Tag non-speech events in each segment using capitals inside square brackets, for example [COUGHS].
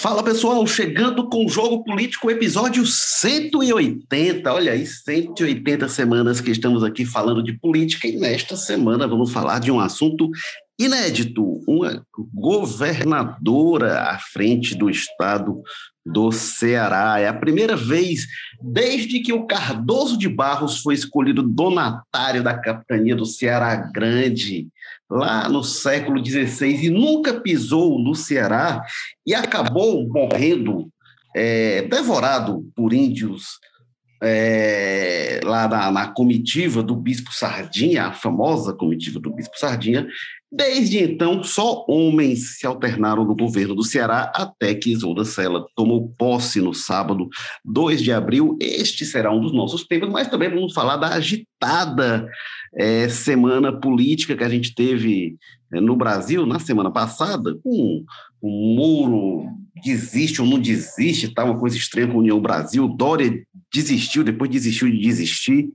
Fala pessoal, chegando com o Jogo Político, episódio 180. Olha aí, 180 semanas que estamos aqui falando de política e nesta semana vamos falar de um assunto inédito: uma governadora à frente do estado do Ceará. É a primeira vez desde que o Cardoso de Barros foi escolhido donatário da capitania do Ceará Grande lá no século XVI e nunca pisou no Ceará e acabou morrendo é, devorado por índios é, lá na, na, comitiva do Bispo Sardinha, a famosa comitiva do Bispo Sardinha. Desde então, só homens se alternaram no governo do Ceará até que Isolda Sela tomou posse no sábado, 2 de abril. Este será um dos nossos temas, mas também vamos falar da agitada é, semana política que a gente teve é, no Brasil na semana passada, com o Moro desiste ou não desiste, tá uma coisa estranha com a União Brasil, Dória desistiu, depois desistiu de desistir.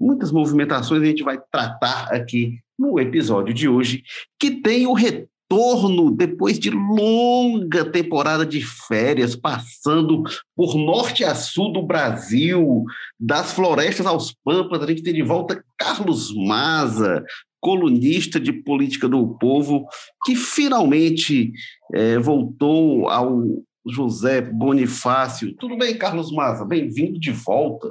Muitas movimentações a gente vai tratar aqui no episódio de hoje, que tem o retorno depois de longa temporada de férias, passando por norte a sul do Brasil, das florestas aos pampas, a gente tem de volta Carlos Maza, colunista de política do povo, que finalmente é, voltou ao José Bonifácio. Tudo bem, Carlos Maza? Bem-vindo de volta.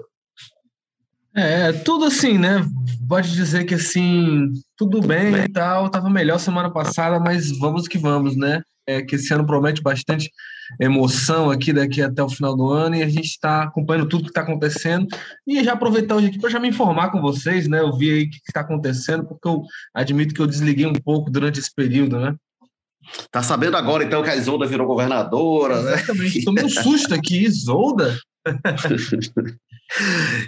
É, tudo assim, né? Pode dizer que assim, tudo bem e tal, tava melhor semana passada, mas vamos que vamos, né? É, que esse ano promete bastante emoção aqui daqui até o final do ano e a gente está acompanhando tudo que está acontecendo e já aproveitar hoje aqui para já me informar com vocês, né? Eu vi aí o que está acontecendo, porque eu admito que eu desliguei um pouco durante esse período, né? Tá sabendo agora então que a Isolda virou governadora, né? Exatamente. Tomei um susto aqui, Isolda?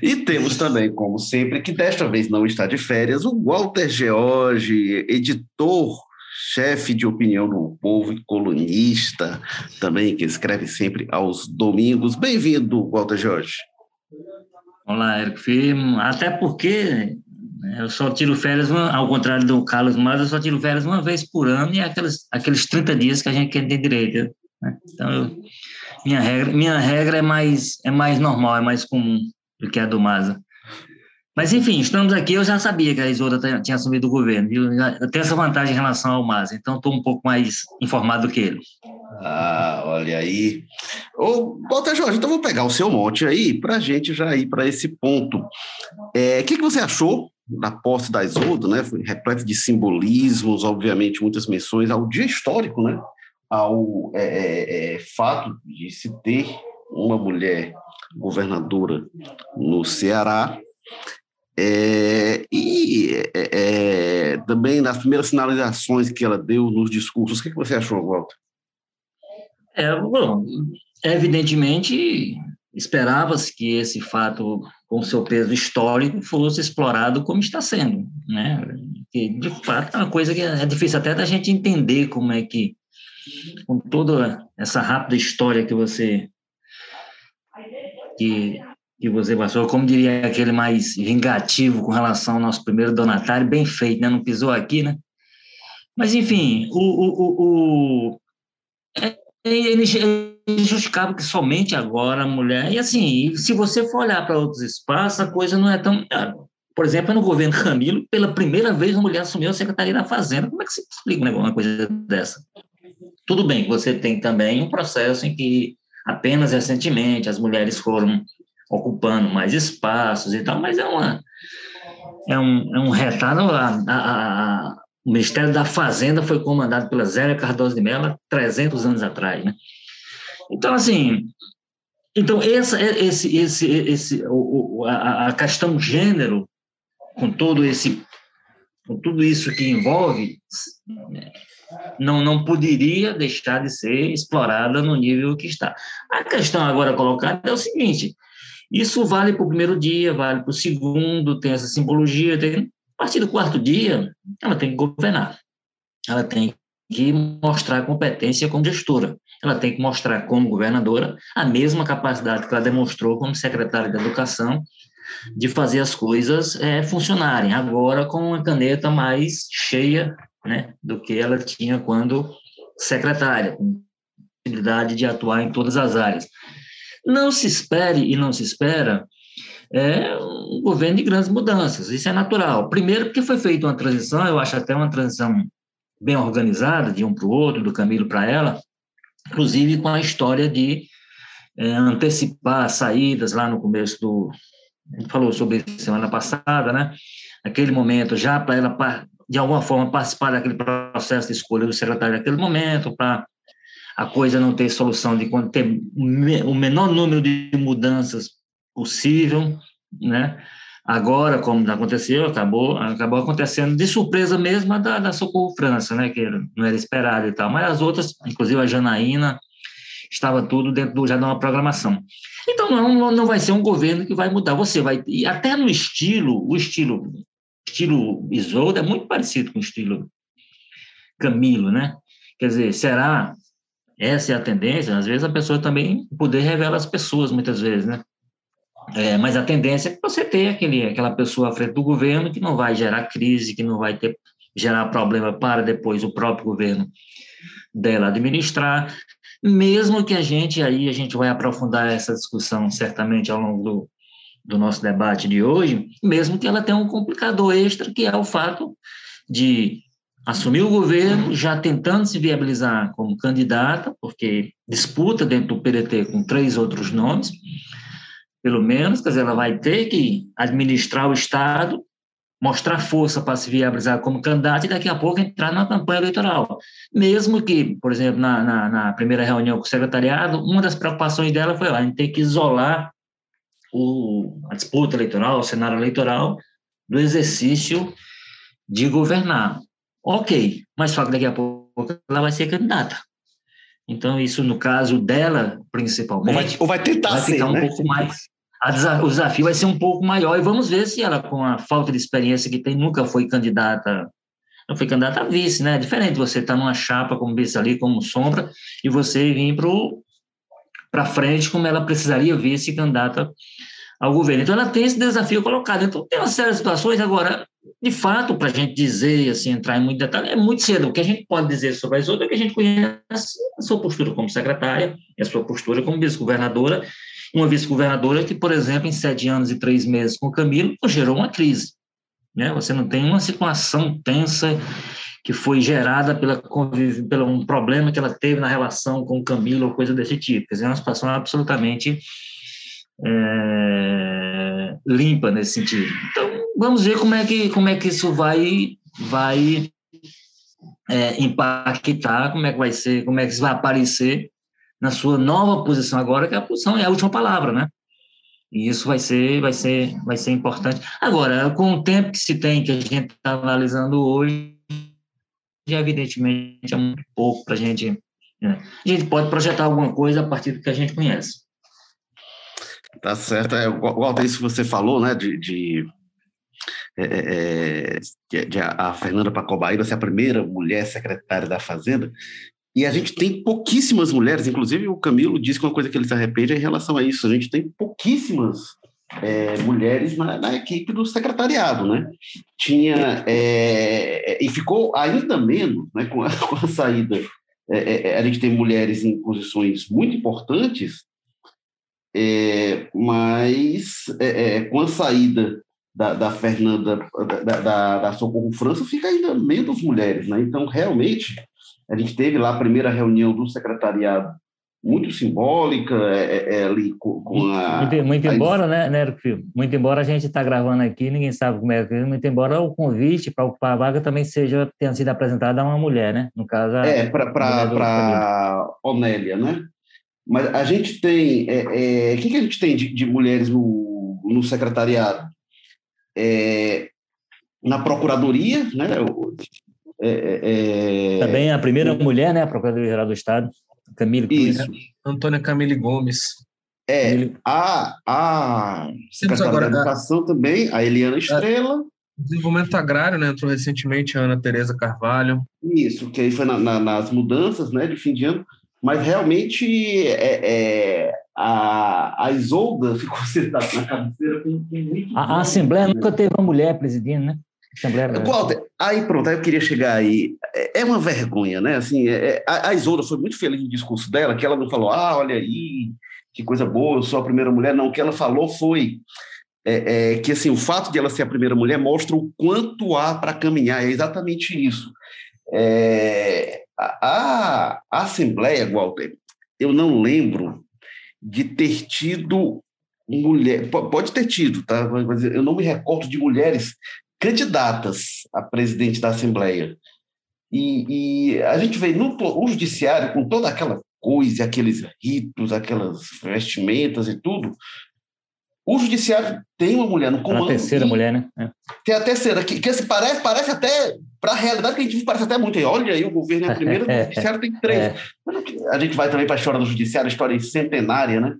E temos também, como sempre, que desta vez não está de férias, o Walter George, editor, chefe de opinião do povo e colunista também, que escreve sempre aos domingos. Bem-vindo, Walter George. Olá, Érico Firmo. Até porque né, eu só tiro férias, uma, ao contrário do Carlos Mas eu só tiro férias uma vez por ano e é aqueles, aqueles 30 dias que a gente quer ter direito. Né? Então, eu, minha regra, minha regra é mais, é mais normal, é mais comum do que a do Maza. Mas, enfim, estamos aqui. Eu já sabia que a Isolda tinha assumido o governo. Eu, eu tenho essa vantagem em relação ao Maza, então estou um pouco mais informado do que ele. Ah, olha aí. Ô, Walter Jorge, então vou pegar o seu monte aí para a gente já ir para esse ponto. O é, que, que você achou da posse da Isolda, né? Foi repleto de simbolismos, obviamente, muitas menções ao dia histórico, né? Ao é, é, é, fato de se ter uma mulher governadora no Ceará é, e é, é, também nas primeiras sinalizações que ela deu nos discursos. O que, você achou, Walter? É, bom, evidentemente esperava-se que esse fato, com seu peso histórico, fosse explorado como está sendo, né? Que, de fato, é uma coisa que é difícil até da gente entender como é que com toda essa rápida história que você que, que você passou, como diria aquele mais vingativo com relação ao nosso primeiro donatário, bem feito, né? Não pisou aqui, né? Mas, enfim, o, o, o, o ele, ele justificava que somente agora a mulher. E, assim, se você for olhar para outros espaços, a coisa não é tão. Por exemplo, no governo Camilo, pela primeira vez, uma mulher assumiu a Secretaria da Fazenda. Como é que se explica uma coisa dessa? Tudo bem, você tem também um processo em que apenas recentemente as mulheres foram ocupando mais espaços e tal, mas é uma é um, é um retardo. A, a, a, o Ministério da Fazenda foi comandado pela Zélia Cardoso de Mello 300 anos atrás, né? Então, assim, então essa, esse, esse, esse, o, a, a questão gênero, com todo esse, com tudo isso que envolve, não, não poderia deixar de ser explorada no nível que está. A questão agora colocada é o seguinte: isso vale para o primeiro dia, vale para o segundo, tem essa simbologia. Tem, a partir do quarto dia, ela tem que governar, ela tem que mostrar competência como gestora, ela tem que mostrar como governadora a mesma capacidade que ela demonstrou como secretária de Educação de fazer as coisas é, funcionarem, agora com uma caneta mais cheia né, do que ela tinha quando secretária, possibilidade de atuar em todas as áreas. Não se espere e não se espera é um governo de grandes mudanças, isso é natural. Primeiro, porque foi feita uma transição, eu acho até uma transição bem organizada, de um para o outro, do Camilo para ela, inclusive com a história de é, antecipar saídas lá no começo do. A gente falou sobre isso semana passada, né? Aquele momento, já para ela, de alguma forma, participar daquele processo de escolha do secretário naquele momento, para a coisa não ter solução de quando ter o menor número de mudanças possível, né? Agora, como aconteceu, acabou, acabou acontecendo de surpresa mesmo da, da Socorro França, né? Que não era esperado e tal. Mas as outras, inclusive a Janaína, estava tudo dentro do, já de uma programação. Então, não, não vai ser um governo que vai mudar. Você vai... E até no estilo, o estilo, estilo Isolda é muito parecido com o estilo Camilo, né? Quer dizer, será essa é a tendência? Às vezes a pessoa também, o poder revela as pessoas, muitas vezes, né? É, mas a tendência é você tenha aquele, aquela pessoa à frente do governo que não vai gerar crise, que não vai ter, gerar problema para depois o próprio governo dela administrar, mesmo que a gente, aí a gente vai aprofundar essa discussão certamente ao longo do, do nosso debate de hoje, mesmo que ela tenha um complicador extra, que é o fato de assumir o governo, já tentando se viabilizar como candidata, porque disputa dentro do PDT com três outros nomes, pelo menos, quer dizer, ela vai ter que administrar o Estado, mostrar força para se viabilizar como candidata e daqui a pouco entrar na campanha eleitoral. Mesmo que, por exemplo, na, na, na primeira reunião com o secretariado, uma das preocupações dela foi ó, a gente ter que isolar o, a disputa eleitoral, o cenário eleitoral, do exercício de governar. Ok, mas só que daqui a pouco ela vai ser candidata. Então, isso no caso dela, principalmente. Ou vai, ou vai tentar vai ficar um né? pouco mais o desafio vai ser um pouco maior e vamos ver se ela, com a falta de experiência que tem, nunca foi candidata, não foi candidata a vice, né? É diferente você estar tá numa chapa como vice ali, como sombra, e você vir para frente como ela precisaria vice candidata ao governo. Então, ela tem esse desafio colocado. Então, tem uma série de situações. Agora, de fato, para a gente dizer, assim, entrar em muito detalhe, é muito cedo. O que a gente pode dizer sobre as outras é que a gente conhece a sua postura como secretária, a sua postura como vice-governadora, uma vice-governadora que, por exemplo, em sete anos e três meses com o Camilo, gerou uma crise. Né? Você não tem uma situação tensa que foi gerada pela, pelo um problema que ela teve na relação com o Camilo ou coisa desse tipo. Quer dizer, é uma situação absolutamente é, limpa nesse sentido. Então, vamos ver como é que, como é que isso vai, vai é, impactar, como é que vai ser, como é que isso vai aparecer na sua nova posição agora, que a posição é a última palavra, né? E isso vai ser, vai ser, vai ser importante. Agora, com o tempo que se tem, que a gente está analisando hoje, evidentemente é muito pouco para a gente. Né? A gente pode projetar alguma coisa a partir do que a gente conhece. Tá certo. É, igual isso que você falou, né, de, de é, é, é de a Fernanda Pacobaíba ser a primeira mulher secretária da Fazenda, e a gente tem pouquíssimas mulheres, inclusive o Camilo disse que uma coisa que ele se arrepende é em relação a isso. A gente tem pouquíssimas é, mulheres na, na, equipe do secretariado, né? Tinha é, e ficou ainda menos, né? Com a, [LAUGHS] com a saída, é, é, é a gente tem mulheres em posições muito importantes, é, mas com a saída da, da Fernanda da, da, da Socorro França fica ainda menos mulheres, né? Então realmente a gente teve lá a primeira reunião do secretariado, muito simbólica, é, é, é ali com, com a. Muito, muito a... embora, né, né, Muito embora a gente está gravando aqui, ninguém sabe como é que é, muito embora o convite para ocupar a vaga também seja tenha sido apresentado a uma mulher, né? No caso, a, É, para Onélia, né? Mas a gente tem. É, é, o que, que a gente tem de, de mulheres no, no secretariado? É, na procuradoria, né? É, é, Também a primeira mulher, né? A Procuradora-Geral do Estado, Camille Isso. Antônia Camille Gomes. É, Camille... a, a secretária agora, da Educação também, a Eliana Estrela. Desenvolvimento agrário, né? Entrou recentemente a Ana Tereza Carvalho. Isso, que aí foi na, na, nas mudanças né, de fim de ano, mas realmente é, é a, a Isolda [LAUGHS] ficou sentada na cabeceira com, com muito. A, a Assembleia né? nunca teve uma mulher presidindo, né? Assembleia Walter, aí pronto, aí eu queria chegar aí. É, é uma vergonha, né? Assim, é, é a, a Isolda foi muito feliz no discurso dela, que ela não falou, ah, olha aí, que coisa boa, eu sou a primeira mulher. Não, o que ela falou foi é, é, que assim, o fato de ela ser a primeira mulher mostra o quanto há para caminhar, é exatamente isso. É, a, a, Assembleia, Walter, eu não lembro de ter tido mulher, pode ter tido, tá? mas eu não me recordo de mulheres candidatas a presidente da Assembleia. E, e a gente vê no o judiciário, com toda aquela coisa, aqueles ritos, aquelas vestimentas e tudo, o judiciário tem uma mulher no comando. A terceira mulher, né? É. Tem a terceira, que, que assim, parece, parece até, para a realidade que a gente vive, parece até muito. Olha aí, o governo é a primeira, [LAUGHS] o judiciário tem três. É. A gente vai também para a história do judiciário, a história centenária, né?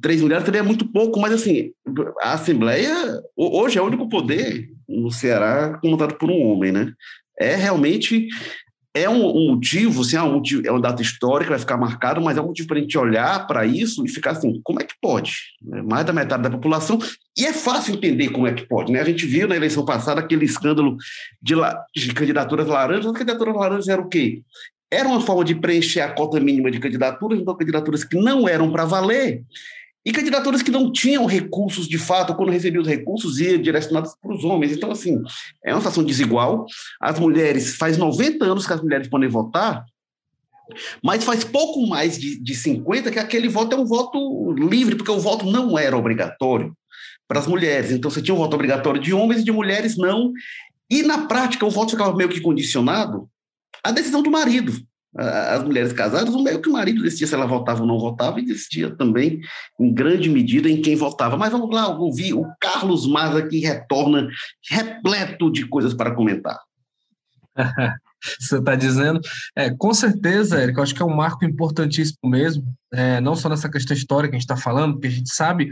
Três mulheres é muito pouco, mas assim, a Assembleia, hoje é o único poder no Ceará comandado por um homem, né? É realmente é um, um, motivo, assim, é, um é uma data histórica, vai ficar marcado, mas é um motivo para a gente olhar para isso e ficar assim, como é que pode? Né? Mais da metade da população, e é fácil entender como é que pode, né? A gente viu na eleição passada aquele escândalo de, la, de candidaturas laranjas, as candidaturas laranjas eram o quê? Era uma forma de preencher a cota mínima de candidaturas, então candidaturas que não eram para valer, e candidaturas que não tinham recursos de fato, quando recebiam os recursos, iam direcionados para os homens. Então, assim, é uma situação desigual. As mulheres, faz 90 anos que as mulheres podem votar, mas faz pouco mais de, de 50 que aquele voto é um voto livre, porque o voto não era obrigatório para as mulheres. Então, você tinha um voto obrigatório de homens e de mulheres não. E, na prática, o voto ficava meio que condicionado à decisão do marido as mulheres casadas, meio que o marido decidia se ela votava ou não votava e decidia também, em grande medida, em quem votava. Mas vamos lá ouvir o Carlos Maza, que retorna repleto de coisas para comentar. [LAUGHS] Você está dizendo? É, com certeza, Érico, eu acho que é um marco importantíssimo mesmo, é, não só nessa questão histórica que a gente está falando, porque a gente sabe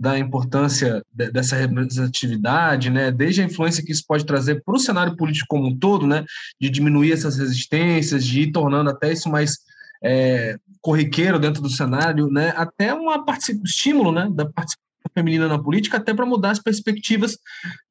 da importância dessa representatividade, né, desde a influência que isso pode trazer para o cenário político como um todo, né, de diminuir essas resistências, de ir tornando até isso mais é, corriqueiro dentro do cenário, né, até um estímulo né, da participação feminina na política, até para mudar as perspectivas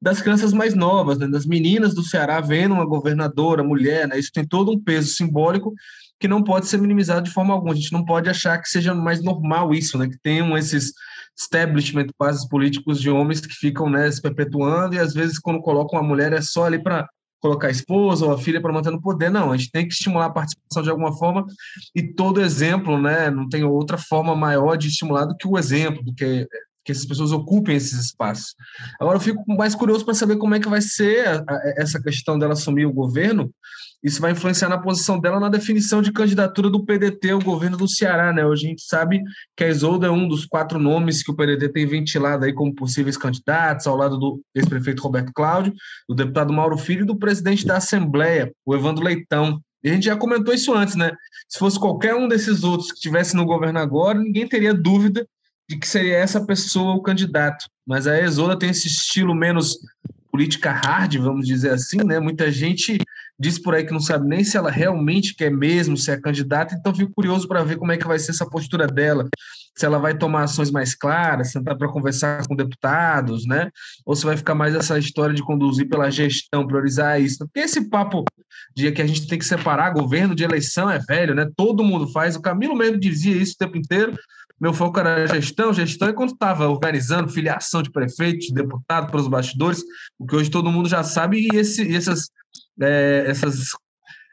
das crianças mais novas, né, das meninas do Ceará vendo uma governadora, mulher, né, isso tem todo um peso simbólico que não pode ser minimizado de forma alguma. A gente não pode achar que seja mais normal isso, né? Que tenham esses establishment, quase políticos de homens que ficam né, se perpetuando e às vezes quando colocam uma mulher é só ali para colocar a esposa ou a filha para manter no poder. Não, a gente tem que estimular a participação de alguma forma e todo exemplo, né? Não tem outra forma maior de estimular do que o exemplo, do que que essas pessoas ocupem esses espaços. Agora eu fico mais curioso para saber como é que vai ser a, a, essa questão dela assumir o governo, isso vai influenciar na posição dela na definição de candidatura do PDT ao governo do Ceará, né? Hoje a gente sabe que a Isolda é um dos quatro nomes que o PDT tem ventilado aí como possíveis candidatos, ao lado do ex-prefeito Roberto Cláudio, do deputado Mauro Filho e do presidente da Assembleia, o Evandro Leitão. E a gente já comentou isso antes, né? Se fosse qualquer um desses outros que estivesse no governo agora, ninguém teria dúvida de que seria essa pessoa o candidato. Mas a Isolda tem esse estilo menos política hard, vamos dizer assim, né? Muita gente diz por aí que não sabe nem se ela realmente quer mesmo ser candidata, então fico curioso para ver como é que vai ser essa postura dela, se ela vai tomar ações mais claras, sentar para conversar com deputados, né? Ou se vai ficar mais essa história de conduzir pela gestão, priorizar isso. Porque esse papo de que a gente tem que separar governo de eleição é velho, né? Todo mundo faz. O Camilo mesmo dizia isso o tempo inteiro. Meu foco era gestão, gestão, e quando estava organizando filiação de prefeitos, de deputado para os bastidores, o que hoje todo mundo já sabe, e, esse, essas é, essas,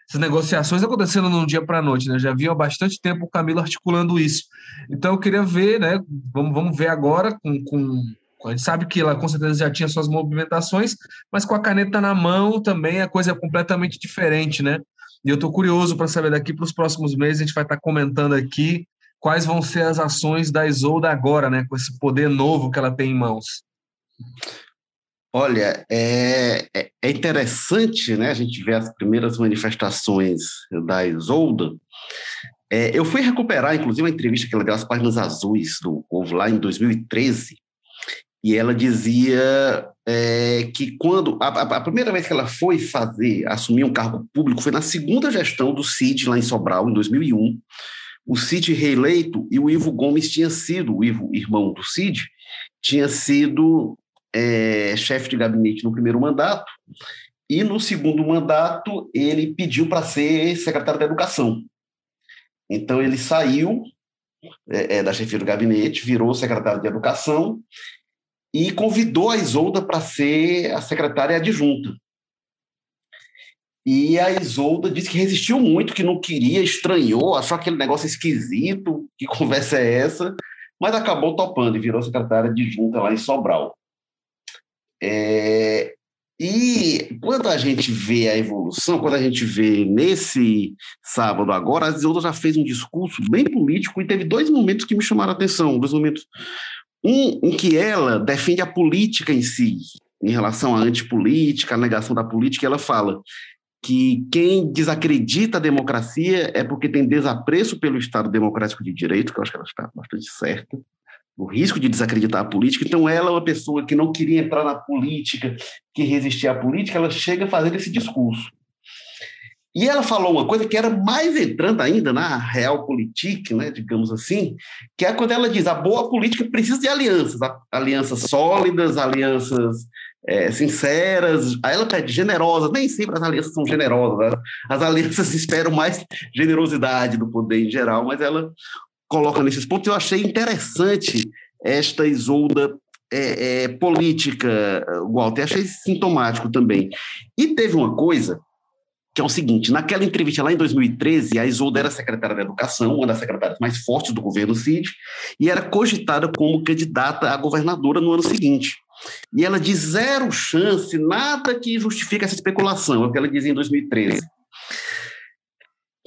essas negociações acontecendo num dia para a noite, né? Já havia há bastante tempo o Camilo articulando isso. Então eu queria ver, né? Vamos, vamos ver agora com, com a gente sabe que ela com certeza já tinha suas movimentações, mas com a caneta na mão também a coisa é completamente diferente, né? E eu estou curioso para saber daqui para os próximos meses, a gente vai estar tá comentando aqui quais vão ser as ações da Isolda agora, né? Com esse poder novo que ela tem em mãos. Olha, é, é, é interessante né, a gente ver as primeiras manifestações da Isolda. É, eu fui recuperar, inclusive, uma entrevista que ela deu às páginas azuis do Povo lá em 2013, e ela dizia é, que quando a, a, primeira vez que ela foi fazer, assumir um cargo público, foi na segunda gestão do CID lá em Sobral, em 2001. O Cid reeleito e o Ivo Gomes tinha sido, o Ivo, irmão do Cid, tinha sido é, chefe de gabinete no primeiro mandato, e no segundo mandato ele pediu para ser secretário da Educação. Então ele saiu é, é, da chefia do gabinete, virou secretário de Educação e convidou a Isolda para ser a secretária adjunta. E a Isolda disse que resistiu muito, que não queria, estranhou, achou aquele negócio esquisito, que [LAUGHS] conversa é essa, mas acabou topando e virou secretária adjunta lá em Sobral. É, e quando a gente vê a evolução, quando a gente vê nesse sábado agora, a Isolda já fez um discurso bem político e teve dois momentos que me chamaram a atenção, dois momentos. Um em que ela defende a política em si, em relação à antipolítica, à negação da política, ela fala que quem desacredita a democracia é porque tem desapreço pelo Estado Democrático de Direito, que eu acho que ela está bastante certa, o risco de desacreditar a política. Então, ela é uma pessoa que não queria entrar na política, que resistia à política, ela chega fazendo esse discurso. E ela falou uma coisa que era mais entrando ainda na realpolitik, né, digamos assim, que é quando ela diz a boa política precisa de alianças, alianças sólidas, alianças é, sinceras. Ela pede generosas, nem sempre as alianças são generosas, né? as alianças [LAUGHS] esperam mais generosidade do poder em geral, mas ela coloca nesses pontos. Eu achei interessante esta Isolda é, é, política, Walter, achei sintomático também. E teve uma coisa que é o seguinte: naquela entrevista lá em 2013, a Isolda era secretária da Educação, uma das secretárias mais fortes do governo Cid, e era cogitada como candidata a governadora no ano seguinte. E ela diz zero chance, nada que justifique essa especulação, é o que ela dizia em 2013.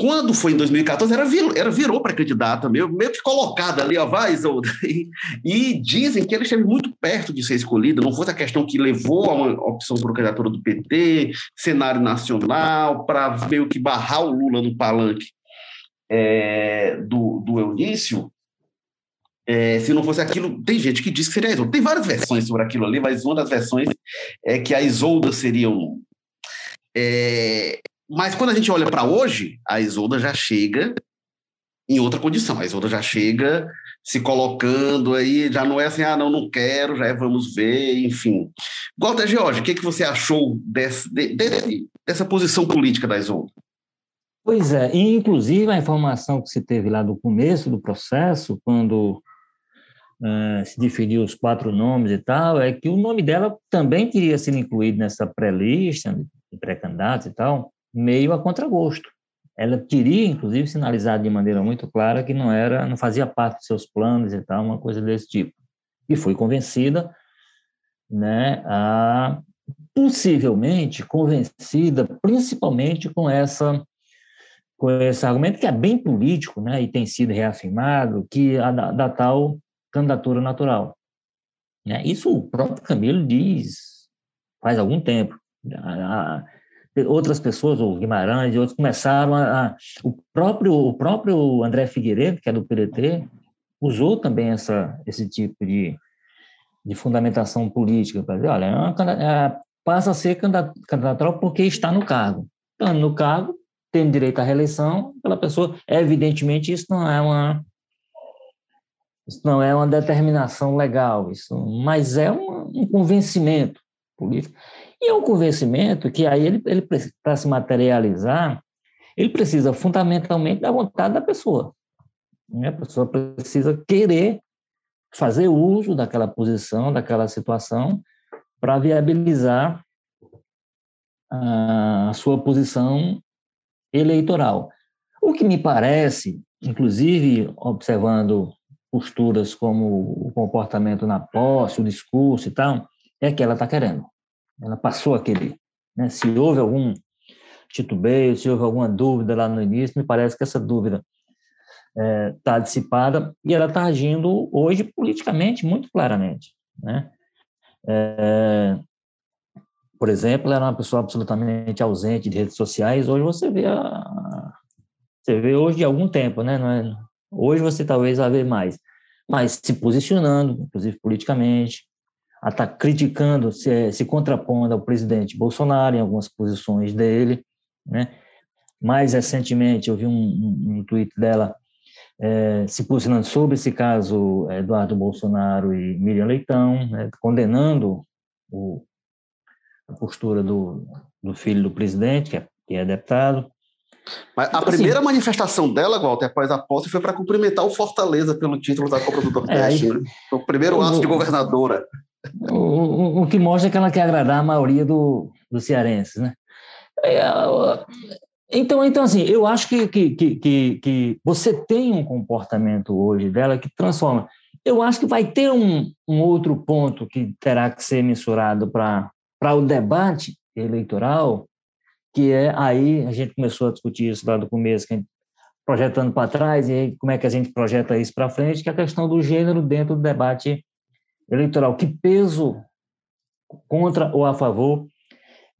Quando foi em 2014, era virou, era virou para candidata, meio, meio que colocada ali, ó, vai, Isolda. [LAUGHS] E, e, dizem que ele esteve muito perto de ser escolhida, não fosse a questão que levou a uma opção por candidatura do PT, cenário nacional, para meio que barrar o Lula no palanque é, do, do Eunício. É, se não fosse aquilo, tem gente que diz que seria a Isolda. Tem várias versões sobre aquilo ali, mas uma das versões é que a Isolda seria um. É, mas quando a gente olha para hoje, a Isolda já chega em outra condição. A Isolda já chega se colocando aí, já não é assim, ah, não, não quero, já é vamos ver, enfim. Walter George, o que, que você achou desse, de, de, dessa posição política da Isolda? Pois é, inclusive a informação que se teve lá do começo do processo, quando uh, se definiu os quatro nomes e tal, é que o nome dela também teria sido incluído nessa pré-lista de pré-candidatos e tal, meio a contragosto. Ela queria, inclusive, sinalizar de maneira muito clara que não era, não fazia parte dos seus planos e tal, uma coisa desse tipo. E foi convencida, né, a, possivelmente convencida, principalmente com essa com esse argumento que é bem político, né, e tem sido reafirmado, que a da, da tal candidatura natural. Né? Isso o próprio Camilo diz faz algum tempo. Outras pessoas, o Guimarães e outros, começaram a, a, o próprio o próprio André Figueiredo, que é do PDT, usou também essa esse tipo de, de fundamentação política para dizer, olha, é uma, é, passa a ser candidato porque está no cargo. Estando no cargo, tem direito à reeleição, pela pessoa, evidentemente isso não é uma isso não é uma determinação legal, isso, mas é um, um convencimento político. E é um convencimento que aí ele, ele para se materializar, ele precisa fundamentalmente da vontade da pessoa. Né? A pessoa precisa querer fazer uso daquela posição, daquela situação, para viabilizar a sua posição eleitoral. O que me parece, inclusive observando posturas como o comportamento na posse, o discurso e tal, é que ela está querendo. Ela passou aquele. Né? Se houve algum titubeio, se houve alguma dúvida lá no início, me parece que essa dúvida está é, dissipada e ela está agindo hoje politicamente muito claramente. Né? É, por exemplo, ela era uma pessoa absolutamente ausente de redes sociais. Hoje você vê a, você vê hoje de algum tempo, né? É, hoje você talvez vai ver mais, mas se posicionando, inclusive politicamente, a estar tá criticando, se, se contrapondo ao presidente Bolsonaro em algumas posições dele, né? Mais recentemente, eu vi um, um, um tweet dela é, se posicionando sobre esse caso Eduardo Bolsonaro e Miriam Leitão, né, condenando o, a postura do, do filho do presidente, que é, que é deputado. Mas a então, primeira assim, manifestação dela, Walter, após a posse, foi para cumprimentar o Fortaleza pelo título da Copa do Nordeste. É, né? O primeiro o, ato de governadora. O, o, o, que mostra que ela quer agradar a maioria do, dos cearenses, né? É, então, então, assim, eu acho que, que, que, que, você tem um comportamento hoje dela que transforma. Eu acho que vai ter um, um outro ponto que terá que ser mensurado para o debate eleitoral, que é aí a gente começou a discutir isso lá do começo, projetando para trás, e aí como é que a gente projeta isso para frente, que é a questão do gênero dentro do debate eleitoral. Que peso contra ou a favor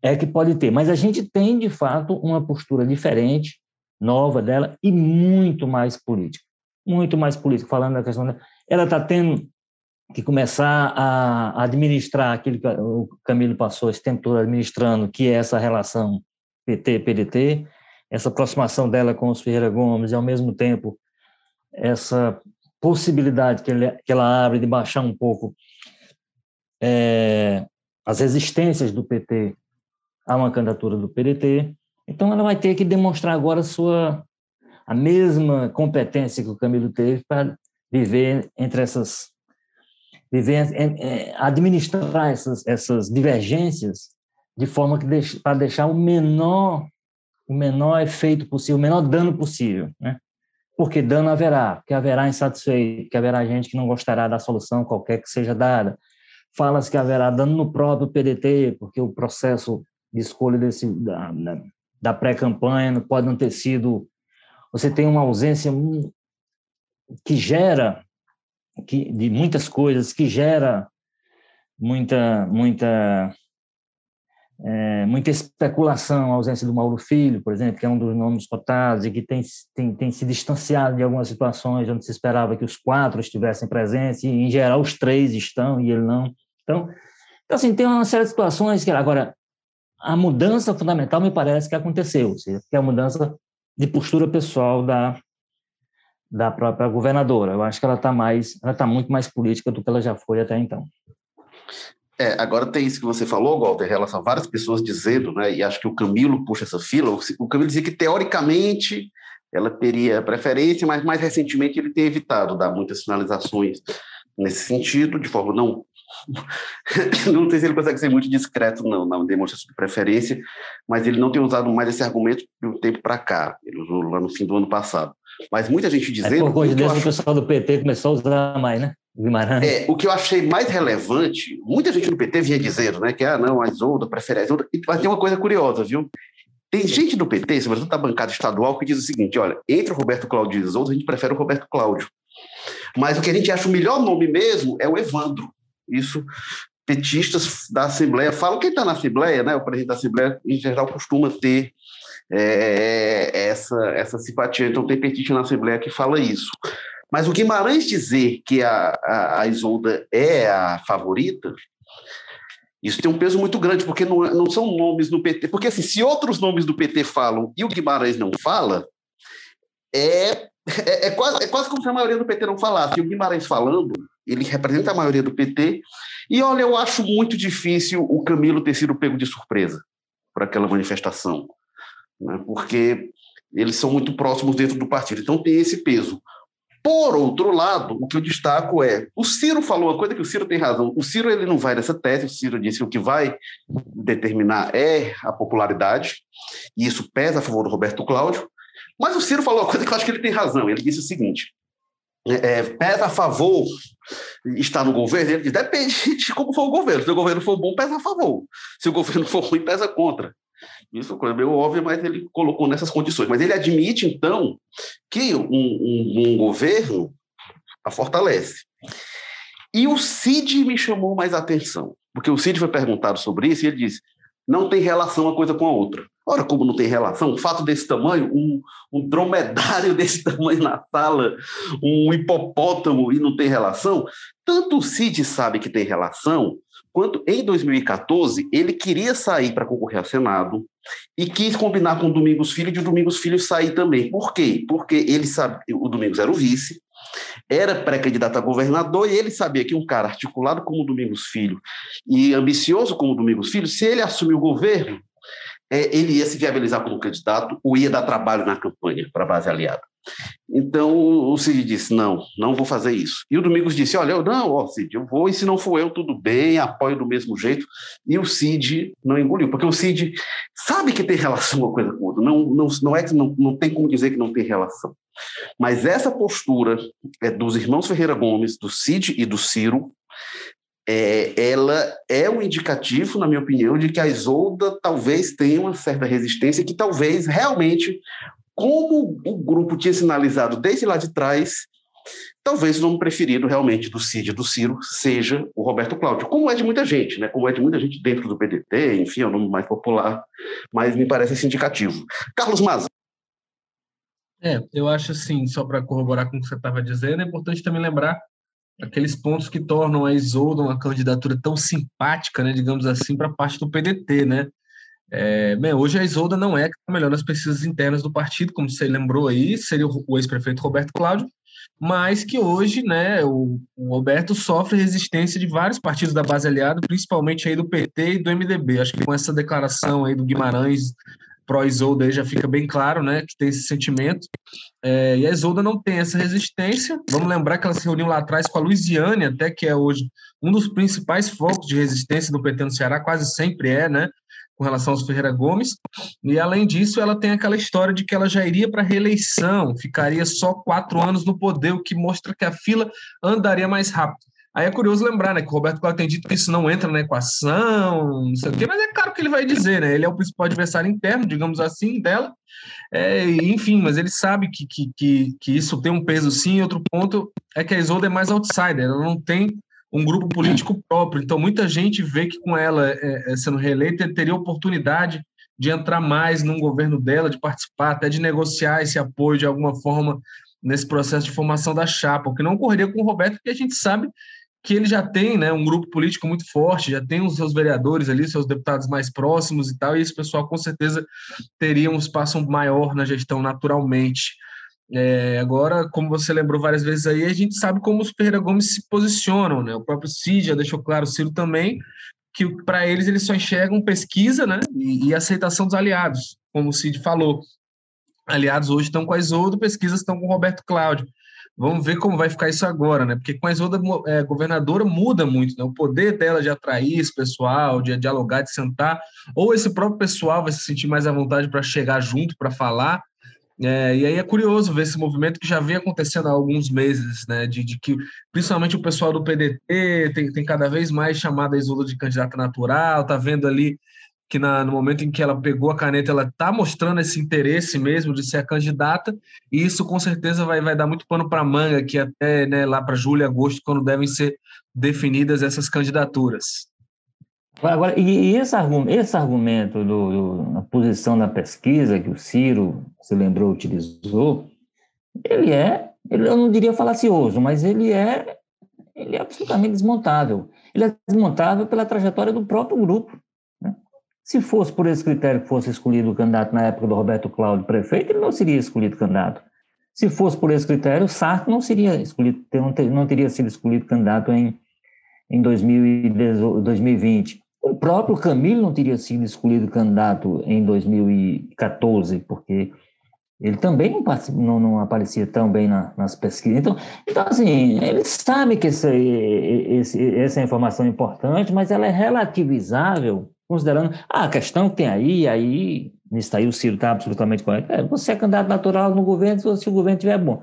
é que pode ter. Mas a gente tem, de fato, uma postura diferente, nova dela e muito mais política. Muito mais política, falando da questão. Da... Ela está tendo que começar a administrar aquilo que o Camilo passou esse tempo todo administrando, que é essa relação PT-PDT, essa aproximação dela com os Ferreira Gomes e, ao mesmo tempo, essa possibilidade que, ele, que ela abre de baixar um pouco é, as resistências do PT a uma candidatura do PDT. Então, ela vai ter que demonstrar agora a sua a mesma competência que o Camilo teve para viver entre essas viver é, administrar essas essas divergências de forma que deixe, para deixar o menor o menor efeito possível, o menor dano possível, né? Porque dano haverá, porque haverá insatisfeito, que haverá gente que não gostará da solução qualquer que seja dada. Fala-se que haverá dano no próprio PDT, porque o processo de escolha desse, da, da, da pré-campanha pode não ter sido. Você tem uma ausência que gera que, de muitas coisas, que gera muita, muita, é, muita especulação, a ausência do Mauro Filho, por exemplo, que é um dos nomes cotados e que tem, tem, tem se distanciado de algumas situações onde se esperava que os quatro estivessem presentes, e em geral os três estão e ele não. Então, então assim, tem uma série de situações que, agora, a mudança fundamental me parece que aconteceu, seja, que é a mudança de postura pessoal da, da própria governadora. Eu acho que ela está mais, ela está muito mais política do que ela já foi até então. É, agora tem isso que você falou, Walter, em relação a várias pessoas dizendo, né, e acho que o Camilo puxa essa fila, o Camilo dizia que teoricamente ela teria preferência, mas mais recentemente ele tem evitado dar muitas sinalizações nesse sentido, de forma não [COUGHS] não sei se ele consegue ser muito discreto não, na demonstração de preferência, mas ele não tem usado mais esse argumento de um tempo para cá. Ele usou lá no fim do ano passado. Mas muita gente dizendo. É, por coincidência, acho... o pessoal do PT começou a usar mais, né? Guimarães. É, o que eu achei mais relevante, muita gente do PT vinha dizendo, né, que ah, não, a Isolda prefere a Isolda, mas tem uma coisa curiosa, viu? Tem gente do PT, sobretudo da bancada estadual, que diz o seguinte: olha, entre o Roberto Cláudio e Isolda, a gente prefere o Roberto Cláudio. Mas o que a gente acha o melhor nome mesmo é o Evandro. Isso, petistas da Assembleia falam. Quem está na Assembleia, né, o presidente da Assembleia, em geral, costuma ter é, essa, essa simpatia. Então, tem petista na Assembleia que fala isso. Mas o Guimarães dizer que a, a, a Isolda é a favorita, isso tem um peso muito grande, porque não, não são nomes do PT. Porque, assim, se outros nomes do PT falam e o Guimarães não fala, é, é, é, quase, é quase como se a maioria do PT não falasse. E o Guimarães falando, ele representa a maioria do PT. E olha, eu acho muito difícil o Camilo ter sido pego de surpresa por aquela manifestação, né? porque eles são muito próximos dentro do partido. Então tem esse peso. Por outro lado, o que eu destaco é, o Ciro falou uma coisa que o Ciro tem razão. O Ciro ele não vai nessa tese, o Ciro disse que o que vai determinar é a popularidade, e isso pesa a favor do Roberto Cláudio. Mas o Ciro falou uma coisa que eu acho que ele tem razão. Ele disse o seguinte: é, é, pesa a favor estar no governo? Ele diz, depende de como for o governo. Se o governo for bom, pesa a favor. Se o governo for ruim, pesa contra. Isso é coisa meio óbvia, mas ele colocou nessas condições. Mas ele admite, então, que um, um, um governo a fortalece. E o Cid me chamou mais atenção, porque o Cid foi perguntado sobre isso e ele disse: não tem relação uma coisa com a outra. Ora, como não tem relação, um fato desse tamanho, um, um dromedário [LAUGHS] desse tamanho na sala, um hipopótamo e não tem relação, tanto o Cid sabe que tem relação, quanto em 2014 ele queria sair para concorrer ao Senado e quis combinar com o Domingos Filho de o Domingos Filho sair também. Por quê? Porque ele sabe, o Domingos era o vice, era pré-candidato a governador e ele sabia que um cara articulado como Domingos Filho e ambicioso como Domingos Filho, se ele assumir o governo, é, ele ia se viabilizar como candidato ou ia dar trabalho na campanha para a base aliada. Então o Cid disse: não, não vou fazer isso. E o Domingos disse: olha, eu não, ó, Cid, eu vou, e se não for eu, tudo bem, apoio do mesmo jeito. E o Cid não engoliu, porque o Cid sabe que tem relação uma coisa com outra, não, não, não é não, não tem como dizer que não tem relação. Mas essa postura é, dos irmãos Ferreira Gomes, do Cid e do Ciro, é, ela é um indicativo, na minha opinião, de que a Isolda talvez tenha uma certa resistência, que talvez realmente como o grupo tinha sinalizado desde lá de trás, talvez o nome preferido realmente do Cid e do Ciro seja o Roberto Cláudio, como é de muita gente, né? como é de muita gente dentro do PDT, enfim, é o nome mais popular, mas me parece significativo. Carlos Maza. É, eu acho assim, só para corroborar com o que você estava dizendo, é importante também lembrar aqueles pontos que tornam a Isolda uma candidatura tão simpática, né, digamos assim, para parte do PDT, né? É, bem, hoje a Isolda não é que está melhor nas pesquisas internas do partido, como você lembrou aí, seria o, ex-prefeito Roberto Cláudio, mas que hoje né, o, o, Roberto sofre resistência de vários partidos da base aliada, principalmente aí do PT e do MDB. Acho que com essa declaração aí do Guimarães pró-Isolda já fica bem claro né, que tem esse sentimento. É, e a Isolda não tem essa resistência. Vamos lembrar que ela se reuniu lá atrás com a Luiziane, até que é hoje um dos principais focos de resistência do PT no Ceará, quase sempre é, né? Com relação aos Ferreira Gomes. E, além disso, ela tem aquela história de que ela já iria para a reeleição, ficaria só quatro anos no poder, o que mostra que a fila andaria mais rápido. Aí é curioso lembrar, né, que o Roberto Cláudio tem dito que isso não entra na equação, não sei o quê, mas é claro que ele vai dizer, né? Ele é o principal adversário interno, digamos assim, dela. É, enfim, mas ele sabe que, que, que, que, isso tem um peso sim. Outro ponto é que a Isolda é mais outsider, ela não tem um grupo político próprio. Então, muita gente vê que com ela é, é, sendo reeleita, teria oportunidade de entrar mais num governo dela, de participar, até de negociar esse apoio de alguma forma nesse processo de formação da chapa, o que não ocorreria com o Roberto, porque a gente sabe que ele já tem né, um grupo político muito forte, já tem os seus vereadores ali, seus deputados mais próximos e tal, e esse pessoal com certeza teria um espaço maior na gestão naturalmente. É, agora, como você lembrou várias vezes aí, a gente sabe como os Ferreira Gomes se posicionam, né? O próprio Cid já deixou claro, o Ciro também, que para eles eles só enxergam pesquisa, né? E, e, aceitação dos aliados, como o Cid falou. Aliados hoje estão com a Isolda, pesquisas estão com o Roberto Cláudio. Vamos ver como vai ficar isso agora, né? Porque com a Isolda, é, governadora muda muito, né? O poder dela de atrair esse pessoal, de dialogar, de sentar, ou esse próprio pessoal vai se sentir mais à vontade para chegar junto, para falar, é, e aí é curioso ver esse movimento que já vem acontecendo há alguns meses, né? De, de que principalmente o pessoal do PDT tem, tem cada vez mais chamado a Isola de candidata natural, tá vendo ali que na, no momento em que ela pegou a caneta, ela está mostrando esse interesse mesmo de ser a candidata, e isso com certeza vai, vai dar muito pano para manga, que até né, lá para julho e agosto, quando devem ser definidas essas candidaturas. Agora, e, esse, argumento, esse argumento do, do, na posição da pesquisa que o Ciro, se lembrou, utilizou, ele é, ele, eu não diria falacioso, mas ele é, ele é absolutamente desmontável. Ele é desmontável pela trajetória do próprio grupo. Né? Se fosse por esse critério que fosse escolhido o candidato na época do Roberto Cláudio prefeito, ele não seria escolhido candidato. Se fosse por esse critério, o Sarto não seria escolhido, não teria sido escolhido candidato em, em 2020. O próprio Camilo não teria sido escolhido candidato em 2014, porque ele também não, não, não aparecia tão bem na, nas pesquisas. Então, então, assim, ele sabe que esse, esse, essa informação é importante, mas ela é relativizável, considerando ah, a questão que tem aí, aí, nisso aí o Ciro está absolutamente correto. É, você é candidato natural no governo se o governo estiver bom.